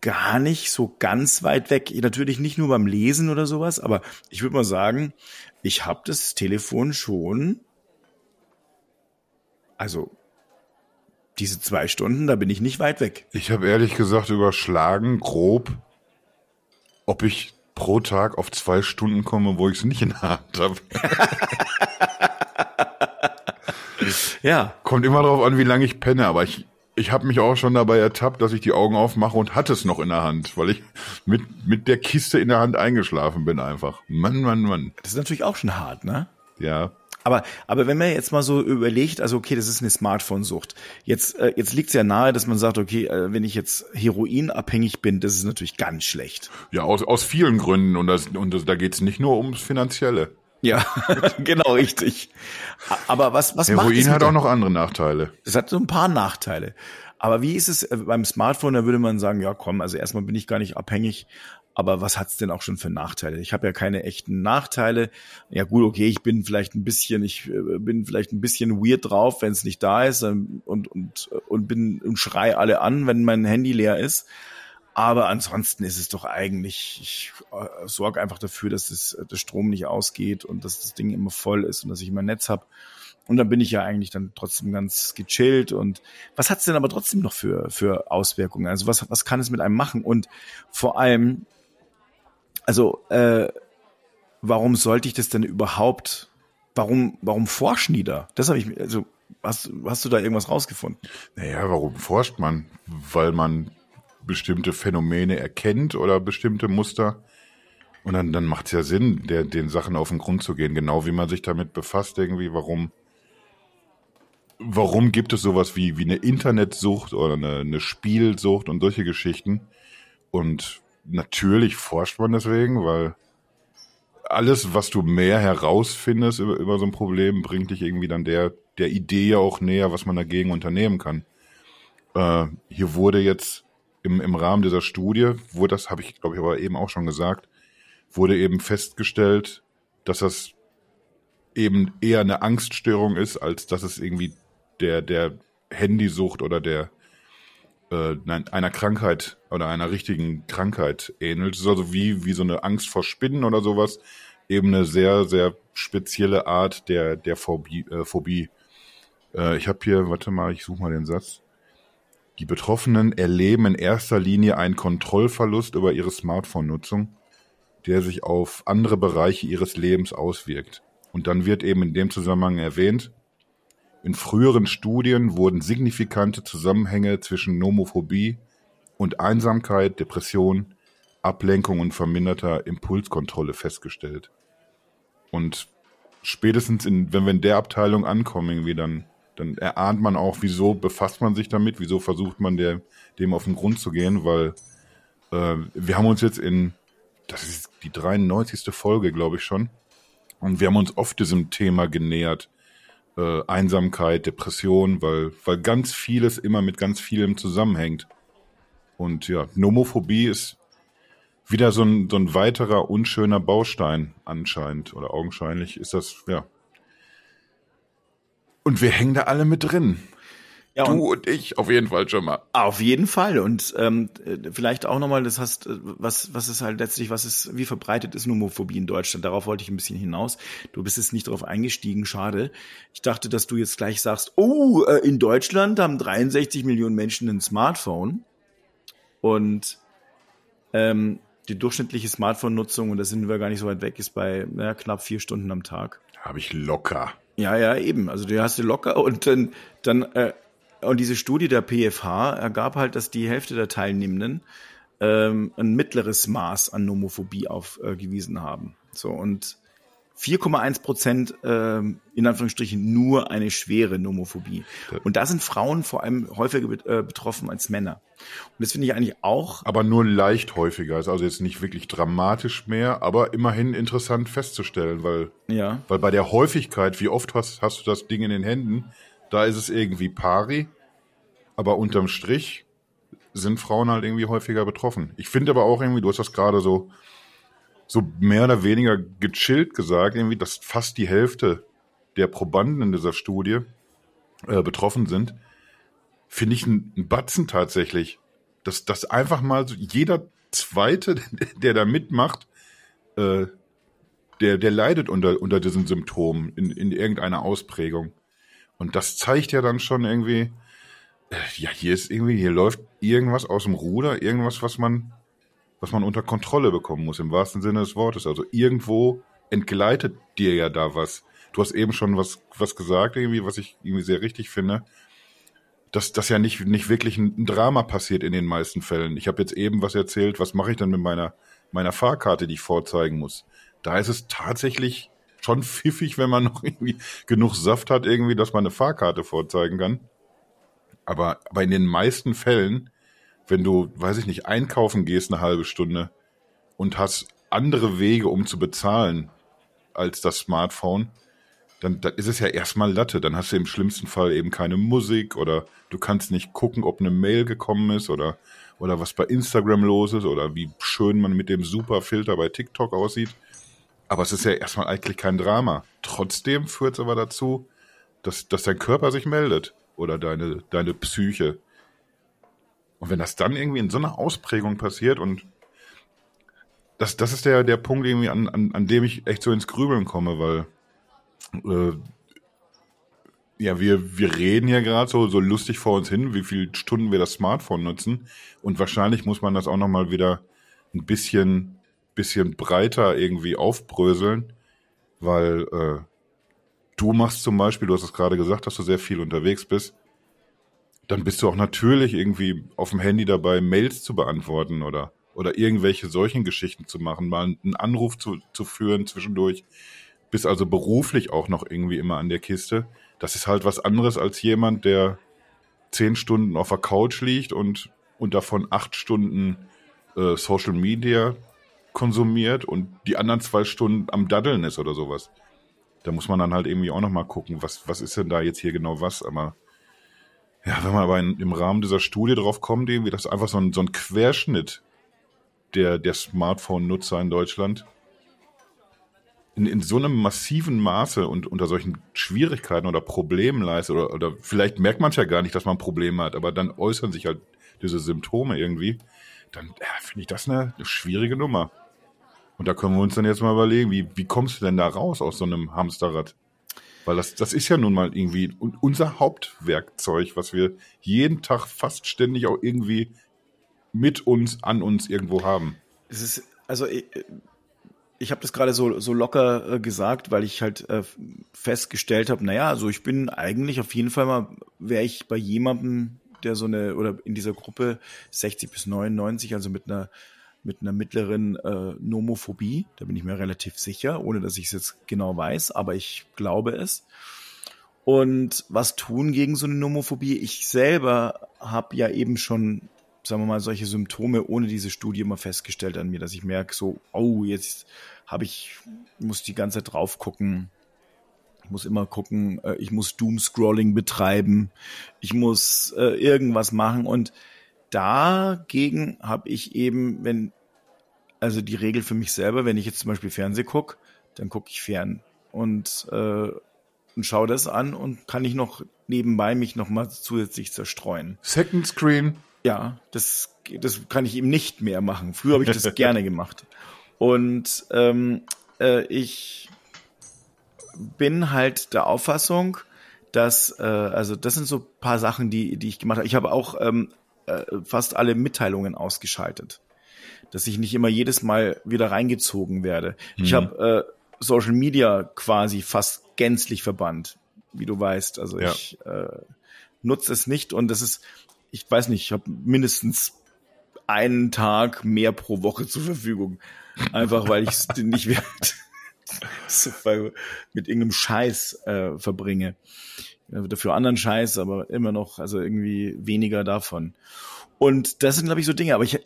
gar nicht so ganz weit weg. Natürlich nicht nur beim Lesen oder sowas, aber ich würde mal sagen, ich habe das Telefon schon, also diese zwei Stunden, da bin ich nicht weit weg. Ich habe ehrlich gesagt überschlagen, grob, ob ich pro Tag auf zwei Stunden komme, wo ich es nicht in der Hand habe. [LAUGHS] ja. Kommt immer darauf an, wie lange ich penne, aber ich, ich habe mich auch schon dabei ertappt, dass ich die Augen aufmache und hatte es noch in der Hand, weil ich mit, mit der Kiste in der Hand eingeschlafen bin einfach. Mann, Mann, Mann. Das ist natürlich auch schon hart, ne? Ja. Aber, aber wenn man jetzt mal so überlegt, also okay, das ist eine Smartphone-Sucht. Jetzt, äh, jetzt liegt es ja nahe, dass man sagt, okay, äh, wenn ich jetzt heroinabhängig bin, das ist natürlich ganz schlecht. Ja, aus, aus vielen Gründen. Und, das, und das, da geht's nicht nur ums Finanzielle. Ja, [LAUGHS] genau, richtig. Aber was, was macht Heroin hat auch noch andere Nachteile. Es hat so ein paar Nachteile. Aber wie ist es äh, beim Smartphone? Da würde man sagen, ja komm, also erstmal bin ich gar nicht abhängig, aber was hat's denn auch schon für Nachteile? Ich habe ja keine echten Nachteile. Ja gut, okay, ich bin vielleicht ein bisschen, ich äh, bin vielleicht ein bisschen weird drauf, wenn es nicht da ist ähm, und und und bin und schrei alle an, wenn mein Handy leer ist. Aber ansonsten ist es doch eigentlich, ich äh, sorge einfach dafür, dass das, der Strom nicht ausgeht und dass das Ding immer voll ist und dass ich immer Netz habe. Und dann bin ich ja eigentlich dann trotzdem ganz gechillt. Und was hat's denn aber trotzdem noch für, für Auswirkungen? Also was, was kann es mit einem machen? Und vor allem, also äh, warum sollte ich das denn überhaupt, warum, warum forschen die da? Das habe ich, also hast, hast du da irgendwas rausgefunden? Naja, warum forscht man? Weil man bestimmte Phänomene erkennt oder bestimmte Muster. Und dann, dann macht es ja Sinn, der, den Sachen auf den Grund zu gehen, genau wie man sich damit befasst, irgendwie, warum, warum gibt es sowas wie, wie eine Internetsucht oder eine, eine Spielsucht und solche Geschichten. Und natürlich forscht man deswegen, weil alles, was du mehr herausfindest über, über so ein Problem, bringt dich irgendwie dann der, der Idee ja auch näher, was man dagegen unternehmen kann. Äh, hier wurde jetzt im, im Rahmen dieser Studie, wurde das, habe ich glaube ich aber eben auch schon gesagt, wurde eben festgestellt, dass das eben eher eine Angststörung ist, als dass es irgendwie der, der Handysucht oder der äh, einer Krankheit oder einer richtigen Krankheit ähnelt. Es ist also wie, wie so eine Angst vor Spinnen oder sowas. Eben eine sehr, sehr spezielle Art der, der Phobie. Äh, Phobie. Äh, ich habe hier, warte mal, ich suche mal den Satz. Die Betroffenen erleben in erster Linie einen Kontrollverlust über ihre Smartphone-Nutzung, der sich auf andere Bereiche ihres Lebens auswirkt. Und dann wird eben in dem Zusammenhang erwähnt, in früheren Studien wurden signifikante Zusammenhänge zwischen Nomophobie und Einsamkeit, Depression, Ablenkung und verminderter Impulskontrolle festgestellt. Und spätestens in, wenn wir in der Abteilung ankommen, irgendwie dann, dann erahnt man auch, wieso befasst man sich damit, wieso versucht man der, dem auf den Grund zu gehen, weil äh, wir haben uns jetzt in, das ist die 93. Folge, glaube ich schon, und wir haben uns oft diesem Thema genähert, äh, Einsamkeit, Depression, weil, weil ganz vieles immer mit ganz vielem zusammenhängt. Und ja, Nomophobie ist wieder so ein, so ein weiterer unschöner Baustein anscheinend oder augenscheinlich ist das, ja. Und wir hängen da alle mit drin. Ja, du und, und, ich auf jeden Fall schon mal. Auf jeden Fall und ähm, vielleicht auch nochmal, das heißt, was was ist halt letztlich, was ist, wie verbreitet ist Nomophobie in Deutschland? Darauf wollte ich ein bisschen hinaus. Du bist jetzt nicht darauf eingestiegen, schade. Ich dachte, dass du jetzt gleich sagst, oh, äh, in Deutschland haben 63 Millionen Menschen ein Smartphone und ähm, die durchschnittliche Smartphone-Nutzung, und da sind wir gar nicht so weit weg, ist bei ja, knapp vier Stunden am Tag. Habe ich locker. Ja, ja, eben. Also du hast du locker und dann, dann äh, und diese Studie der PFH ergab halt, dass die Hälfte der Teilnehmenden ähm, ein mittleres Maß an Nomophobie aufgewiesen äh, haben. So und 4,1 Prozent äh, in Anführungsstrichen nur eine schwere Nomophobie. Und da sind Frauen vor allem häufiger äh, betroffen als Männer. Und das finde ich eigentlich auch. Aber nur leicht häufiger, ist also jetzt nicht wirklich dramatisch mehr, aber immerhin interessant festzustellen, weil, ja. weil bei der Häufigkeit, wie oft hast, hast du das Ding in den Händen, da ist es irgendwie pari, aber unterm Strich sind Frauen halt irgendwie häufiger betroffen. Ich finde aber auch irgendwie, du hast das gerade so, so mehr oder weniger gechillt gesagt, irgendwie, dass fast die Hälfte der Probanden in dieser Studie äh, betroffen sind, finde ich ein, ein Batzen tatsächlich. Dass, dass einfach mal so jeder Zweite, [LAUGHS] der da mitmacht, äh, der, der leidet unter, unter diesen Symptomen in, in irgendeiner Ausprägung. Und das zeigt ja dann schon irgendwie, äh, ja, hier ist irgendwie, hier läuft irgendwas aus dem Ruder, irgendwas, was man, was man unter Kontrolle bekommen muss, im wahrsten Sinne des Wortes. Also irgendwo entgleitet dir ja da was. Du hast eben schon was, was gesagt, irgendwie, was ich irgendwie sehr richtig finde, dass das ja nicht, nicht wirklich ein Drama passiert in den meisten Fällen. Ich habe jetzt eben was erzählt, was mache ich dann mit meiner, meiner Fahrkarte, die ich vorzeigen muss. Da ist es tatsächlich schon pfiffig, wenn man [LAUGHS] noch irgendwie genug Saft hat, irgendwie, dass man eine Fahrkarte vorzeigen kann. Aber, aber in den meisten Fällen wenn du, weiß ich nicht, einkaufen gehst eine halbe Stunde und hast andere Wege, um zu bezahlen als das Smartphone, dann, dann ist es ja erstmal Latte. Dann hast du im schlimmsten Fall eben keine Musik oder du kannst nicht gucken, ob eine Mail gekommen ist oder, oder was bei Instagram los ist oder wie schön man mit dem Superfilter bei TikTok aussieht. Aber es ist ja erstmal eigentlich kein Drama. Trotzdem führt es aber dazu, dass, dass dein Körper sich meldet oder deine, deine Psyche. Und wenn das dann irgendwie in so einer Ausprägung passiert und das, das ist der, der Punkt irgendwie, an, an, an dem ich echt so ins Grübeln komme, weil äh, ja, wir, wir reden ja gerade so, so lustig vor uns hin, wie viele Stunden wir das Smartphone nutzen. Und wahrscheinlich muss man das auch nochmal wieder ein bisschen, bisschen breiter irgendwie aufbröseln, weil äh, du machst zum Beispiel, du hast es gerade gesagt, dass du sehr viel unterwegs bist dann bist du auch natürlich irgendwie auf dem Handy dabei, Mails zu beantworten oder, oder irgendwelche solchen Geschichten zu machen, mal einen Anruf zu, zu führen zwischendurch. Bist also beruflich auch noch irgendwie immer an der Kiste. Das ist halt was anderes als jemand, der zehn Stunden auf der Couch liegt und, und davon acht Stunden äh, Social Media konsumiert und die anderen zwei Stunden am Daddeln ist oder sowas. Da muss man dann halt irgendwie auch noch mal gucken, was, was ist denn da jetzt hier genau was, aber ja, wenn man aber in, im Rahmen dieser Studie drauf kommt, irgendwie, das ist einfach so ein, so ein Querschnitt der, der Smartphone-Nutzer in Deutschland in, in so einem massiven Maße und unter solchen Schwierigkeiten oder Problemen leistet, oder, oder vielleicht merkt man es ja gar nicht, dass man Probleme hat, aber dann äußern sich halt diese Symptome irgendwie, dann ja, finde ich das eine, eine schwierige Nummer. Und da können wir uns dann jetzt mal überlegen, wie, wie kommst du denn da raus aus so einem Hamsterrad? Weil das, das ist ja nun mal irgendwie unser Hauptwerkzeug, was wir jeden Tag fast ständig auch irgendwie mit uns, an uns irgendwo haben. Es ist, also ich, ich habe das gerade so, so locker äh, gesagt, weil ich halt äh, festgestellt habe, naja, also ich bin eigentlich auf jeden Fall mal, wäre ich bei jemandem, der so eine, oder in dieser Gruppe 60 bis 99, also mit einer mit einer mittleren äh, Nomophobie. Da bin ich mir relativ sicher, ohne dass ich es jetzt genau weiß, aber ich glaube es. Und was tun gegen so eine Nomophobie? Ich selber habe ja eben schon, sagen wir mal, solche Symptome ohne diese Studie immer festgestellt an mir, dass ich merke, so, oh, jetzt habe ich, muss die ganze Zeit drauf gucken. Ich muss immer gucken, äh, ich muss Doom-Scrolling betreiben, ich muss äh, irgendwas machen und dagegen habe ich eben, wenn, also die Regel für mich selber, wenn ich jetzt zum Beispiel Fernseh gucke, dann gucke ich fern und, äh, und schaue das an und kann ich noch nebenbei mich noch mal zusätzlich zerstreuen. Second Screen. Ja, das, das kann ich eben nicht mehr machen. Früher habe ich das gerne [LAUGHS] gemacht. Und ähm, äh, ich bin halt der Auffassung, dass, äh, also das sind so paar Sachen, die, die ich gemacht habe. Ich habe auch ähm, äh, fast alle Mitteilungen ausgeschaltet. Dass ich nicht immer jedes Mal wieder reingezogen werde. Mhm. Ich habe äh, Social Media quasi fast gänzlich verbannt, wie du weißt. Also ja. ich äh, nutze es nicht und das ist, ich weiß nicht, ich habe mindestens einen Tag mehr pro Woche zur Verfügung. Einfach weil ich es [LAUGHS] nicht wert [LAUGHS] mit irgendeinem Scheiß äh, verbringe dafür anderen Scheiß, aber immer noch, also irgendwie weniger davon. Und das sind, glaube ich, so Dinge. Aber ich,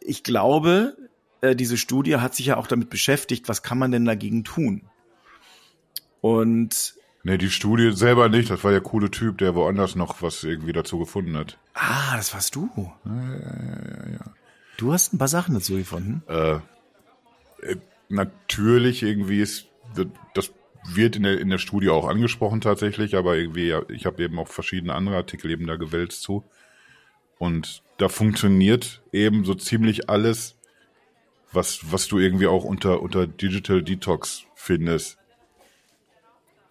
ich glaube, äh, diese Studie hat sich ja auch damit beschäftigt, was kann man denn dagegen tun? Und Nee, die Studie selber nicht. Das war der coole Typ, der woanders noch was irgendwie dazu gefunden hat. Ah, das warst du. Ja, ja, ja, ja. Du hast ein paar Sachen dazu gefunden. Äh, äh natürlich irgendwie ist das wird in der, in der Studie auch angesprochen tatsächlich, aber irgendwie, ich habe eben auch verschiedene andere Artikel eben da gewälzt zu. Und da funktioniert eben so ziemlich alles, was, was du irgendwie auch unter, unter Digital Detox findest.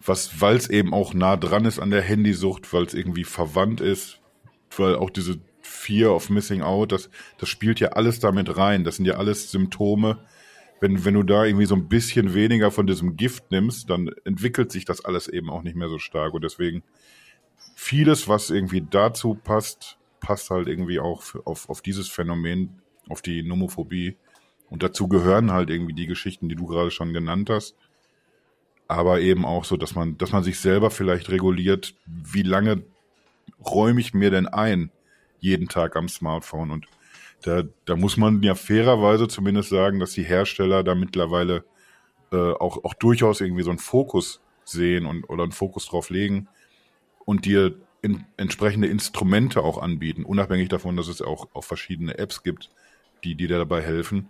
Was, weil es eben auch nah dran ist an der Handysucht, weil es irgendwie verwandt ist, weil auch diese Fear of Missing Out, das, das spielt ja alles damit rein. Das sind ja alles Symptome. Wenn, wenn du da irgendwie so ein bisschen weniger von diesem Gift nimmst, dann entwickelt sich das alles eben auch nicht mehr so stark. Und deswegen vieles, was irgendwie dazu passt, passt halt irgendwie auch auf, auf dieses Phänomen, auf die Nomophobie. Und dazu gehören halt irgendwie die Geschichten, die du gerade schon genannt hast. Aber eben auch so, dass man, dass man sich selber vielleicht reguliert, wie lange räume ich mir denn ein, jeden Tag am Smartphone. Und da, da muss man ja fairerweise zumindest sagen, dass die Hersteller da mittlerweile äh, auch, auch durchaus irgendwie so einen Fokus sehen und oder einen Fokus drauf legen und dir in, entsprechende Instrumente auch anbieten, unabhängig davon, dass es auch, auch verschiedene Apps gibt, die dir dabei helfen.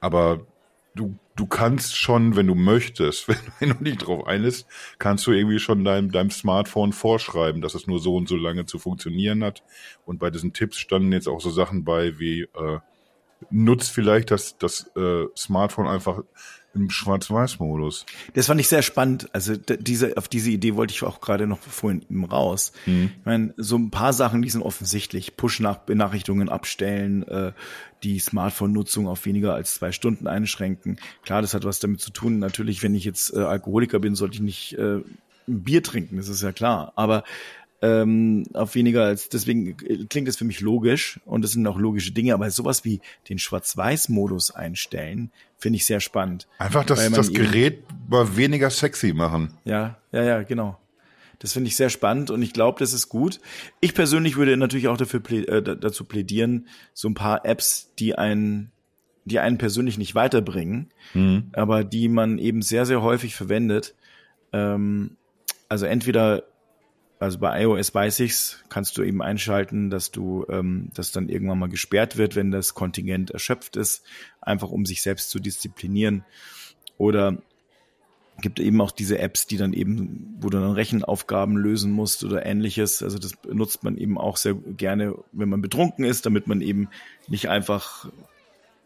Aber du, du kannst schon, wenn du möchtest, [LAUGHS] wenn, du dich drauf einlässt, kannst du irgendwie schon deinem, deinem Smartphone vorschreiben, dass es nur so und so lange zu funktionieren hat. Und bei diesen Tipps standen jetzt auch so Sachen bei wie äh, nutzt vielleicht das, das äh, Smartphone einfach im Schwarz-Weiß-Modus. Das fand ich sehr spannend. Also diese, auf diese Idee wollte ich auch gerade noch vorhin eben raus. Mhm. Ich meine, so ein paar Sachen, die sind offensichtlich. Push-Benachrichtigungen abstellen, äh, die Smartphone-Nutzung auf weniger als zwei Stunden einschränken. Klar, das hat was damit zu tun. Natürlich, wenn ich jetzt äh, Alkoholiker bin, sollte ich nicht äh, ein Bier trinken, das ist ja klar. Aber ähm, auf weniger als, deswegen klingt es für mich logisch und das sind auch logische Dinge, aber sowas wie den Schwarz-Weiß-Modus einstellen, finde ich sehr spannend. Einfach das, das Gerät mal weniger sexy machen. Ja, ja, ja, genau. Das finde ich sehr spannend und ich glaube, das ist gut. Ich persönlich würde natürlich auch dafür äh, dazu plädieren, so ein paar Apps, die einen, die einen persönlich nicht weiterbringen, mhm. aber die man eben sehr, sehr häufig verwendet. Ähm, also entweder also bei iOS weiß ich's, kannst du eben einschalten, dass du, ähm, dass dann irgendwann mal gesperrt wird, wenn das Kontingent erschöpft ist, einfach um sich selbst zu disziplinieren. Oder gibt eben auch diese Apps, die dann eben, wo du dann Rechenaufgaben lösen musst oder ähnliches. Also das benutzt man eben auch sehr gerne, wenn man betrunken ist, damit man eben nicht einfach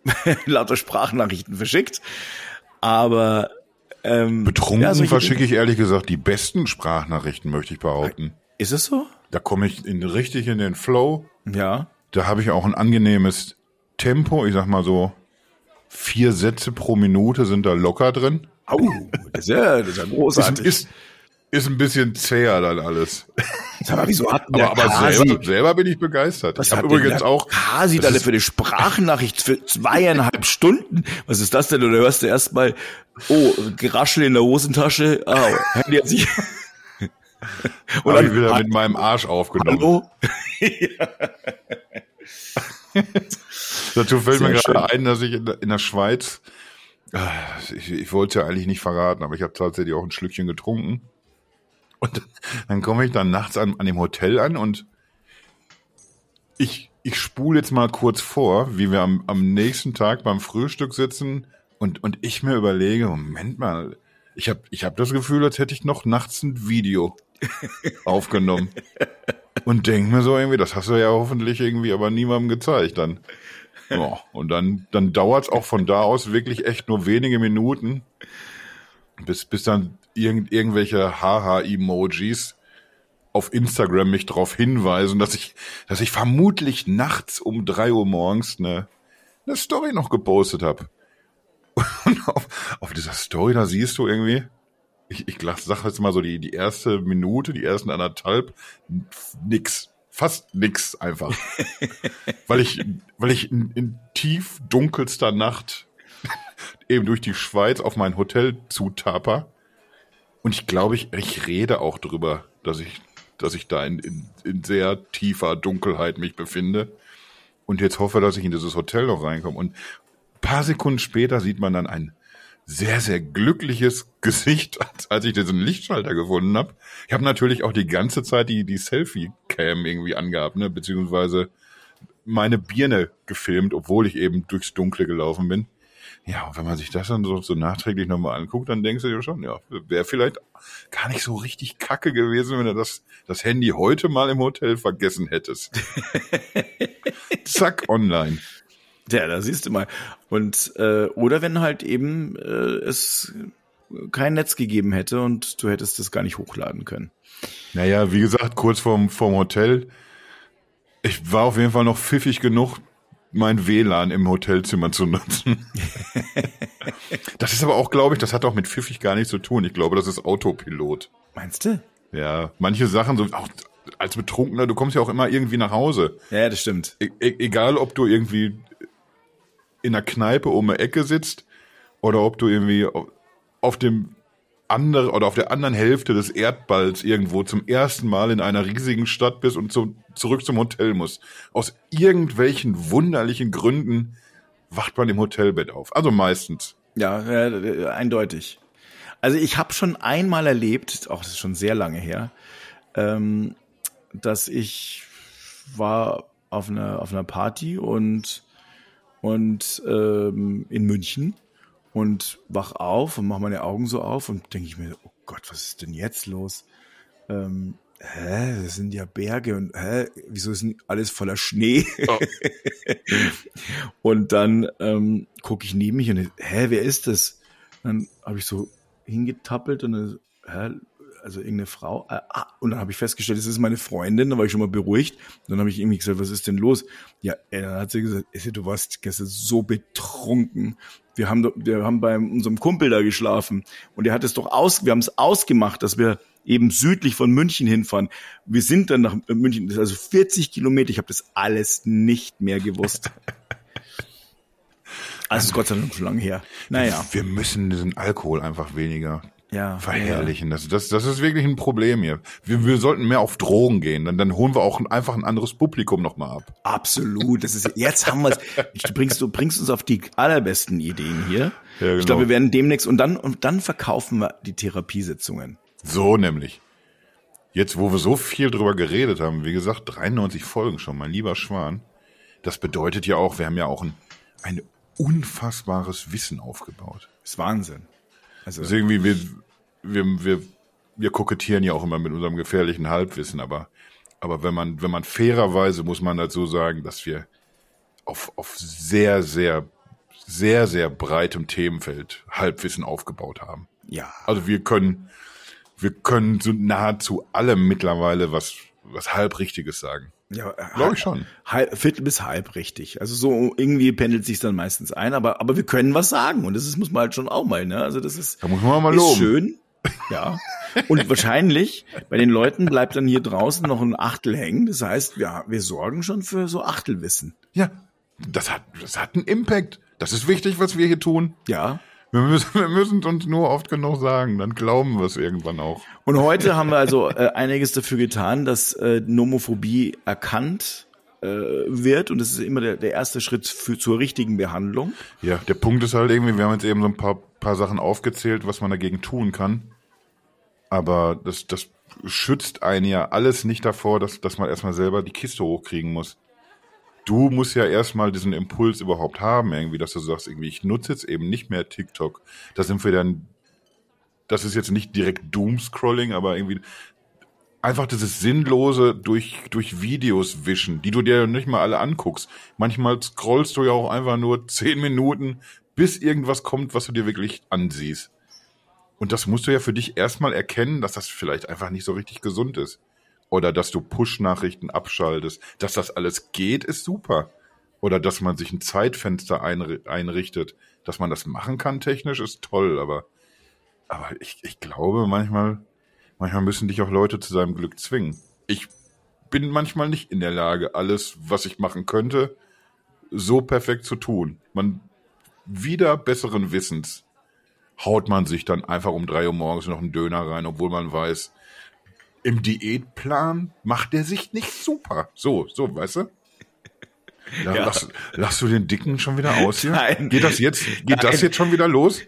[LAUGHS] lauter Sprachnachrichten verschickt. Aber ähm, Betrunken ja, verschicke ich ehrlich gesagt die besten Sprachnachrichten, möchte ich behaupten. Ist es so? Da komme ich in, richtig in den Flow. Ja. Da habe ich auch ein angenehmes Tempo. Ich sag mal so, vier Sätze pro Minute sind da locker drin. Au, das ist ja, das ist ja großartig. Ist, ist, ist ein bisschen zäher dann alles. Sag mal, wieso hat aber, aber selber, selber bin ich begeistert. Was ich habe übrigens auch Kasi da für die Sprachnachricht für zweieinhalb [LAUGHS] Stunden. Was ist das denn? Oder hörst du erstmal, oh, Geraschel in der Hosentasche. Oh, Handy hat sich. [LAUGHS] Und dann ich wieder mit meinem Arsch aufgenommen. Hallo? [LAUGHS] Dazu fällt Sehr mir gerade ein, dass ich in der, in der Schweiz, ah, ich, ich wollte ja eigentlich nicht verraten, aber ich habe tatsächlich auch ein Schlückchen getrunken. Und dann komme ich dann nachts an, an dem Hotel an und ich, ich spule jetzt mal kurz vor, wie wir am, am nächsten Tag beim Frühstück sitzen und, und ich mir überlege, Moment mal, ich habe ich hab das Gefühl, als hätte ich noch nachts ein Video [LAUGHS] aufgenommen. Und denk mir so irgendwie, das hast du ja hoffentlich irgendwie aber niemandem gezeigt dann. Ja, und dann, dann dauert's auch von da aus wirklich echt nur wenige Minuten, bis, bis dann irgend, irgendwelche Haha-Emojis auf Instagram mich darauf hinweisen, dass ich, dass ich vermutlich nachts um drei Uhr morgens eine, eine Story noch gepostet habe. [LAUGHS] Und auf, auf dieser Story, da siehst du irgendwie, ich, ich sag jetzt mal so die, die erste Minute, die ersten anderthalb, nix. Fast nix einfach. [LAUGHS] weil ich, weil ich in, in tief dunkelster Nacht [LAUGHS] eben durch die Schweiz auf mein Hotel zutaper und ich glaube, ich, ich rede auch drüber, dass ich, dass ich da in, in, in sehr tiefer Dunkelheit mich befinde. Und jetzt hoffe, dass ich in dieses Hotel noch reinkomme. Und paar Sekunden später sieht man dann ein sehr, sehr glückliches [LAUGHS] Gesicht, als, als ich diesen Lichtschalter gefunden habe. Ich habe natürlich auch die ganze Zeit die, die Selfie-Cam irgendwie angehabt, ne? beziehungsweise meine Birne gefilmt, obwohl ich eben durchs Dunkle gelaufen bin. Ja, und wenn man sich das dann so, so nachträglich nochmal anguckt, dann denkst du dir schon, ja, wäre vielleicht gar nicht so richtig kacke gewesen, wenn du das, das Handy heute mal im Hotel vergessen hättest. [LAUGHS] Zack, online. Ja, da siehst du mal. Und äh, oder wenn halt eben äh, es kein Netz gegeben hätte und du hättest das gar nicht hochladen können. Naja, wie gesagt, kurz vorm, vorm Hotel Ich war auf jeden Fall noch pfiffig genug, mein WLAN im Hotelzimmer zu nutzen. [LAUGHS] das ist aber auch, glaube ich, das hat auch mit pfiffig gar nichts zu tun. Ich glaube, das ist Autopilot. Meinst du? Ja, manche Sachen, so auch als Betrunkener, du kommst ja auch immer irgendwie nach Hause. Ja, das stimmt. E e egal, ob du irgendwie in einer Kneipe um eine Ecke sitzt oder ob du irgendwie auf dem andere oder auf der anderen Hälfte des Erdballs irgendwo zum ersten Mal in einer riesigen Stadt bist und zu, zurück zum Hotel musst. Aus irgendwelchen wunderlichen Gründen wacht man im Hotelbett auf. Also meistens. Ja, äh, eindeutig. Also ich habe schon einmal erlebt, auch das ist schon sehr lange her, ähm, dass ich war auf einer auf einer Party und und ähm, in München und wach auf und mache meine Augen so auf und denke ich mir, oh Gott, was ist denn jetzt los? Ähm, hä, das sind ja Berge und hä, wieso ist denn alles voller Schnee? Oh. [LAUGHS] und dann ähm, gucke ich neben mich und hä, wer ist das? Dann habe ich so hingetappelt und dann, hä, also irgendeine Frau. Äh, ah, und dann habe ich festgestellt, das ist meine Freundin, da war ich schon mal beruhigt. Und dann habe ich irgendwie gesagt, was ist denn los? Ja, äh, dann hat sie gesagt, du warst gestern so betrunken. Wir haben, wir haben bei unserem Kumpel da geschlafen und er hat es doch aus, wir haben es ausgemacht, dass wir eben südlich von München hinfahren. Wir sind dann nach München, das ist also 40 Kilometer. Ich habe das alles nicht mehr gewusst. [LAUGHS] Also ist Gott sei Dank schon lange her. Naja. Wir müssen diesen Alkohol einfach weniger ja, verherrlichen. Ja. Das, das, das ist wirklich ein Problem hier. Wir, wir sollten mehr auf Drogen gehen, dann, dann holen wir auch einfach ein anderes Publikum nochmal ab. Absolut. Das ist, jetzt haben wir es. Du bringst, du bringst uns auf die allerbesten Ideen hier. Ja, genau. Ich glaube, wir werden demnächst und dann, und dann verkaufen wir die Therapiesitzungen. So nämlich. Jetzt, wo wir so viel drüber geredet haben, wie gesagt, 93 Folgen schon, mein lieber Schwan. Das bedeutet ja auch, wir haben ja auch ein, ein unfassbares Wissen aufgebaut. Das ist Wahnsinn. Also, also irgendwie, wir, wir, wir, wir kokettieren ja auch immer mit unserem gefährlichen Halbwissen, aber, aber wenn man, wenn man fairerweise muss man dazu sagen, dass wir auf, auf sehr, sehr, sehr, sehr breitem Themenfeld Halbwissen aufgebaut haben. Ja. Also wir können, wir können so nahezu allem mittlerweile was, was halbrichtiges sagen. Ja, glaube ich schon. Halb, Viertel bis halb richtig. Also so irgendwie pendelt sich dann meistens ein, aber aber wir können was sagen und das ist, muss man halt schon auch mal, ne? Also das ist, da muss man mal loben. schön. Ja. Und wahrscheinlich bei den Leuten bleibt dann hier draußen noch ein Achtel hängen. Das heißt, ja, wir sorgen schon für so Achtelwissen. Ja, das hat das hat einen Impact. Das ist wichtig, was wir hier tun. Ja. Wir müssen, [LAUGHS] wir müssen uns nur oft genug sagen, dann glauben wir es irgendwann auch. Und heute haben wir also äh, einiges dafür getan, dass äh, Nomophobie erkannt äh, wird und das ist immer der, der erste Schritt für, zur richtigen Behandlung. Ja, der Punkt ist halt irgendwie, wir haben jetzt eben so ein paar, paar Sachen aufgezählt, was man dagegen tun kann. Aber das, das schützt einen ja alles nicht davor, dass, dass man erstmal selber die Kiste hochkriegen muss du musst ja erstmal diesen Impuls überhaupt haben, irgendwie, dass du sagst, irgendwie, ich nutze jetzt eben nicht mehr TikTok. Da sind wir dann, das ist jetzt nicht direkt Doomscrolling, aber irgendwie einfach dieses sinnlose durch, durch Videos wischen, die du dir nicht mal alle anguckst. Manchmal scrollst du ja auch einfach nur zehn Minuten, bis irgendwas kommt, was du dir wirklich ansiehst. Und das musst du ja für dich erstmal erkennen, dass das vielleicht einfach nicht so richtig gesund ist oder dass du Push-Nachrichten abschaltest. Dass das alles geht, ist super. Oder dass man sich ein Zeitfenster einrichtet. Dass man das machen kann technisch, ist toll, aber, aber ich, ich glaube manchmal, manchmal müssen dich auch Leute zu seinem Glück zwingen. Ich bin manchmal nicht in der Lage, alles, was ich machen könnte, so perfekt zu tun. Man wieder besseren Wissens haut man sich dann einfach um drei Uhr morgens noch einen Döner rein, obwohl man weiß, im Diätplan macht der sich nicht super. So, so, weißt du? Ja, ja. Lass, lass du den Dicken schon wieder aus hier? Nein. Geht das jetzt, geht Nein. das jetzt schon wieder los?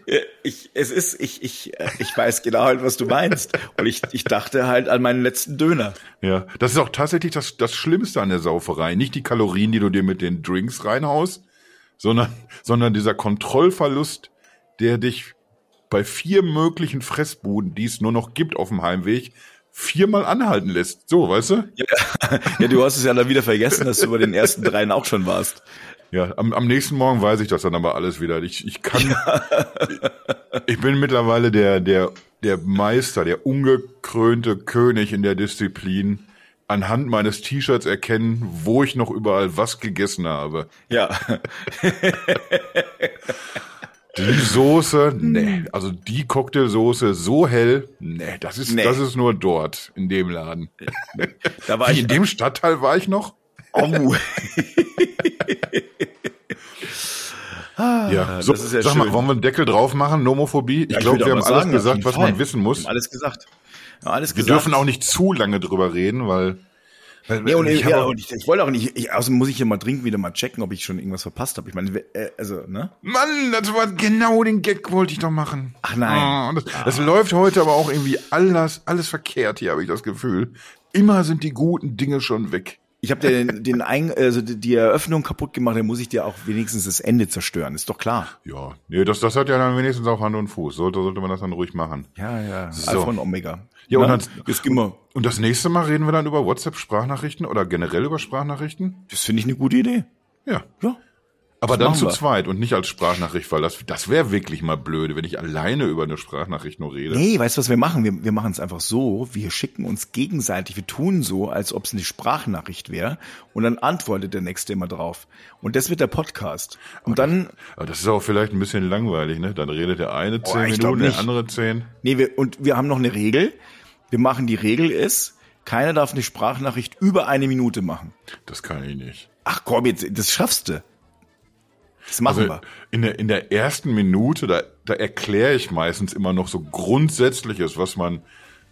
Ich, es ist, ich, ich, ich weiß genau halt, was du meinst. Und ich, ich dachte halt an meinen letzten Döner. Ja, das ist auch tatsächlich das, das Schlimmste an der Sauferei. Nicht die Kalorien, die du dir mit den Drinks reinhaust, sondern, sondern dieser Kontrollverlust, der dich bei vier möglichen Fressbuden, die es nur noch gibt auf dem Heimweg, viermal anhalten lässt. So, weißt du? Ja, [LAUGHS] ja, du hast es ja dann wieder vergessen, dass du bei den ersten dreien auch schon warst. Ja, am, am nächsten Morgen weiß ich das dann aber alles wieder. Ich, ich kann, ja. ich, ich bin mittlerweile der, der, der Meister, der ungekrönte König in der Disziplin, anhand meines T-Shirts erkennen, wo ich noch überall was gegessen habe. Ja. [LAUGHS] Die Soße, nee, also die Cocktailsoße so hell, nee, das ist, Nee. das ist nur dort, in dem Laden. Da war Wie, ich in dem Stadtteil war ich noch? Oh. [LAUGHS] Ja, so, das ist ja sag mal, schön. wollen wir einen Deckel drauf machen, Nomophobie? Ich Ja, glaube, wir haben alles sagen, gesagt, was Fall. man wissen muss. Wir haben alles gesagt. Ja, alles Wir gesagt. dürfen auch nicht zu lange drüber reden, weil Nee, und, ich ich, ja, und ich, ich wollte auch nicht, ich, außerdem muss ich hier mal dringend wieder mal checken, ob ich schon irgendwas verpasst habe. Ich meine, äh, also, ne? Mann, das war genau den Gag wollte ich doch machen. Ach nein. Ah, und das, das läuft heute aber auch irgendwie alles, alles verkehrt hier, habe ich das Gefühl. Immer sind die guten Dinge schon weg. Ich habe dir den, den Ein also die Eröffnung kaputt gemacht, dann muss ich dir auch wenigstens das Ende zerstören, ist doch klar. Ja, nee, das, das hat ja dann wenigstens auch Hand und Fuß. Sollte, sollte man das dann ruhig machen. Ja, ja. So. Alpha und Omega. Ja, und dann- jetzt gehen wir. Und das nächste Mal reden wir dann über WhatsApp-Sprachnachrichten oder generell über Sprachnachrichten? Das finde ich eine gute Idee. Ja. Ja. Aber Das dann zu wir. zweit und nicht als Sprachnachricht, weil das, das wäre wirklich mal blöde, wenn ich alleine über eine Sprachnachricht nur rede. Nee, weißt du, was wir machen? Wir, wir machen es einfach so, wir schicken uns gegenseitig, wir tun so, als ob es eine Sprachnachricht wäre und dann antwortet der Nächste immer drauf. Und das wird der Podcast. Und dann, Aber das ist auch vielleicht ein bisschen langweilig, ne? Dann redet der eine zehn Minuten, der andere zehn. nee, wir, und wir haben noch eine Regel. Wir machen die Regel ist, keiner darf eine Sprachnachricht über eine Minute machen. Das kann ich nicht. Ach komm, jetzt, das schaffst du. Das machen Also wir. in der, in der ersten Minute, da, da erkläre ich meistens immer noch so Grundsätzliches, was man,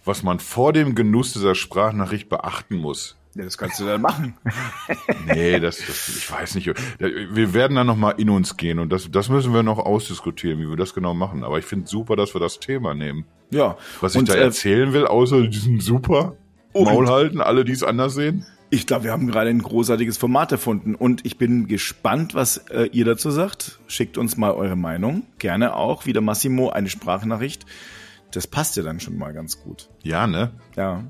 was man vor dem Genuss dieser Sprachnachricht beachten muss. Ja, das kannst du dann machen. [LAUGHS] Nee, das, das ich weiß nicht. Wir werden dann noch mal in uns gehen und das, das müssen wir noch ausdiskutieren, wie wir das genau machen. Aber ich finde super, dass wir das Thema nehmen. Ja. Was ich und, da äh, erzählen will, außer diesen super Maul halten, alle, die es anders sehen. Ich glaube, wir haben gerade ein großartiges Format erfunden und ich bin gespannt, was äh, ihr dazu sagt. Schickt uns mal eure Meinung. Gerne auch, wie der Massimo, eine Sprachnachricht. Das passt ja dann schon mal ganz gut. Ja, ne? Ja.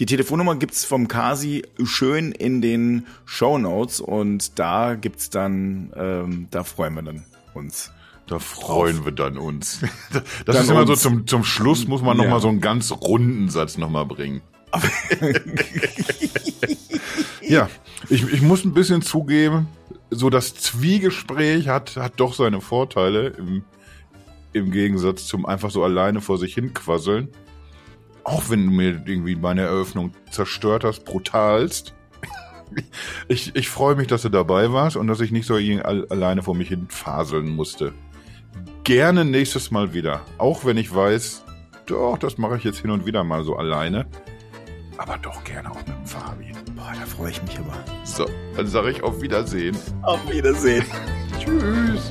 Die Telefonnummer gibt's vom Kasi schön in den Show Notes und da gibt's dann, ähm, da freuen wir dann uns. Da freuen wir dann uns. [LAUGHS] Das Dann ist immer so uns. zum, zum Schluss muss man noch Ja. mal so einen ganz runden Satz noch mal bringen. [LAUGHS] ja, ich, ich muss ein bisschen zugeben, so das Zwiegespräch hat, hat doch seine Vorteile im, im Gegensatz zum einfach so alleine vor sich hin quasseln. Auch wenn du mir irgendwie meine Eröffnung zerstört hast, brutalst. [LAUGHS] Ich, ich freue mich, dass du dabei warst und dass ich nicht so alleine vor mich hin faseln musste. Gerne nächstes Mal wieder. Auch wenn ich weiß, doch, das mache ich jetzt hin und wieder mal so alleine. Aber doch gerne auch mit dem Fabi. Boah, da freue ich mich aber. So, dann sage ich auf Wiedersehen. Auf Wiedersehen. Tschüss.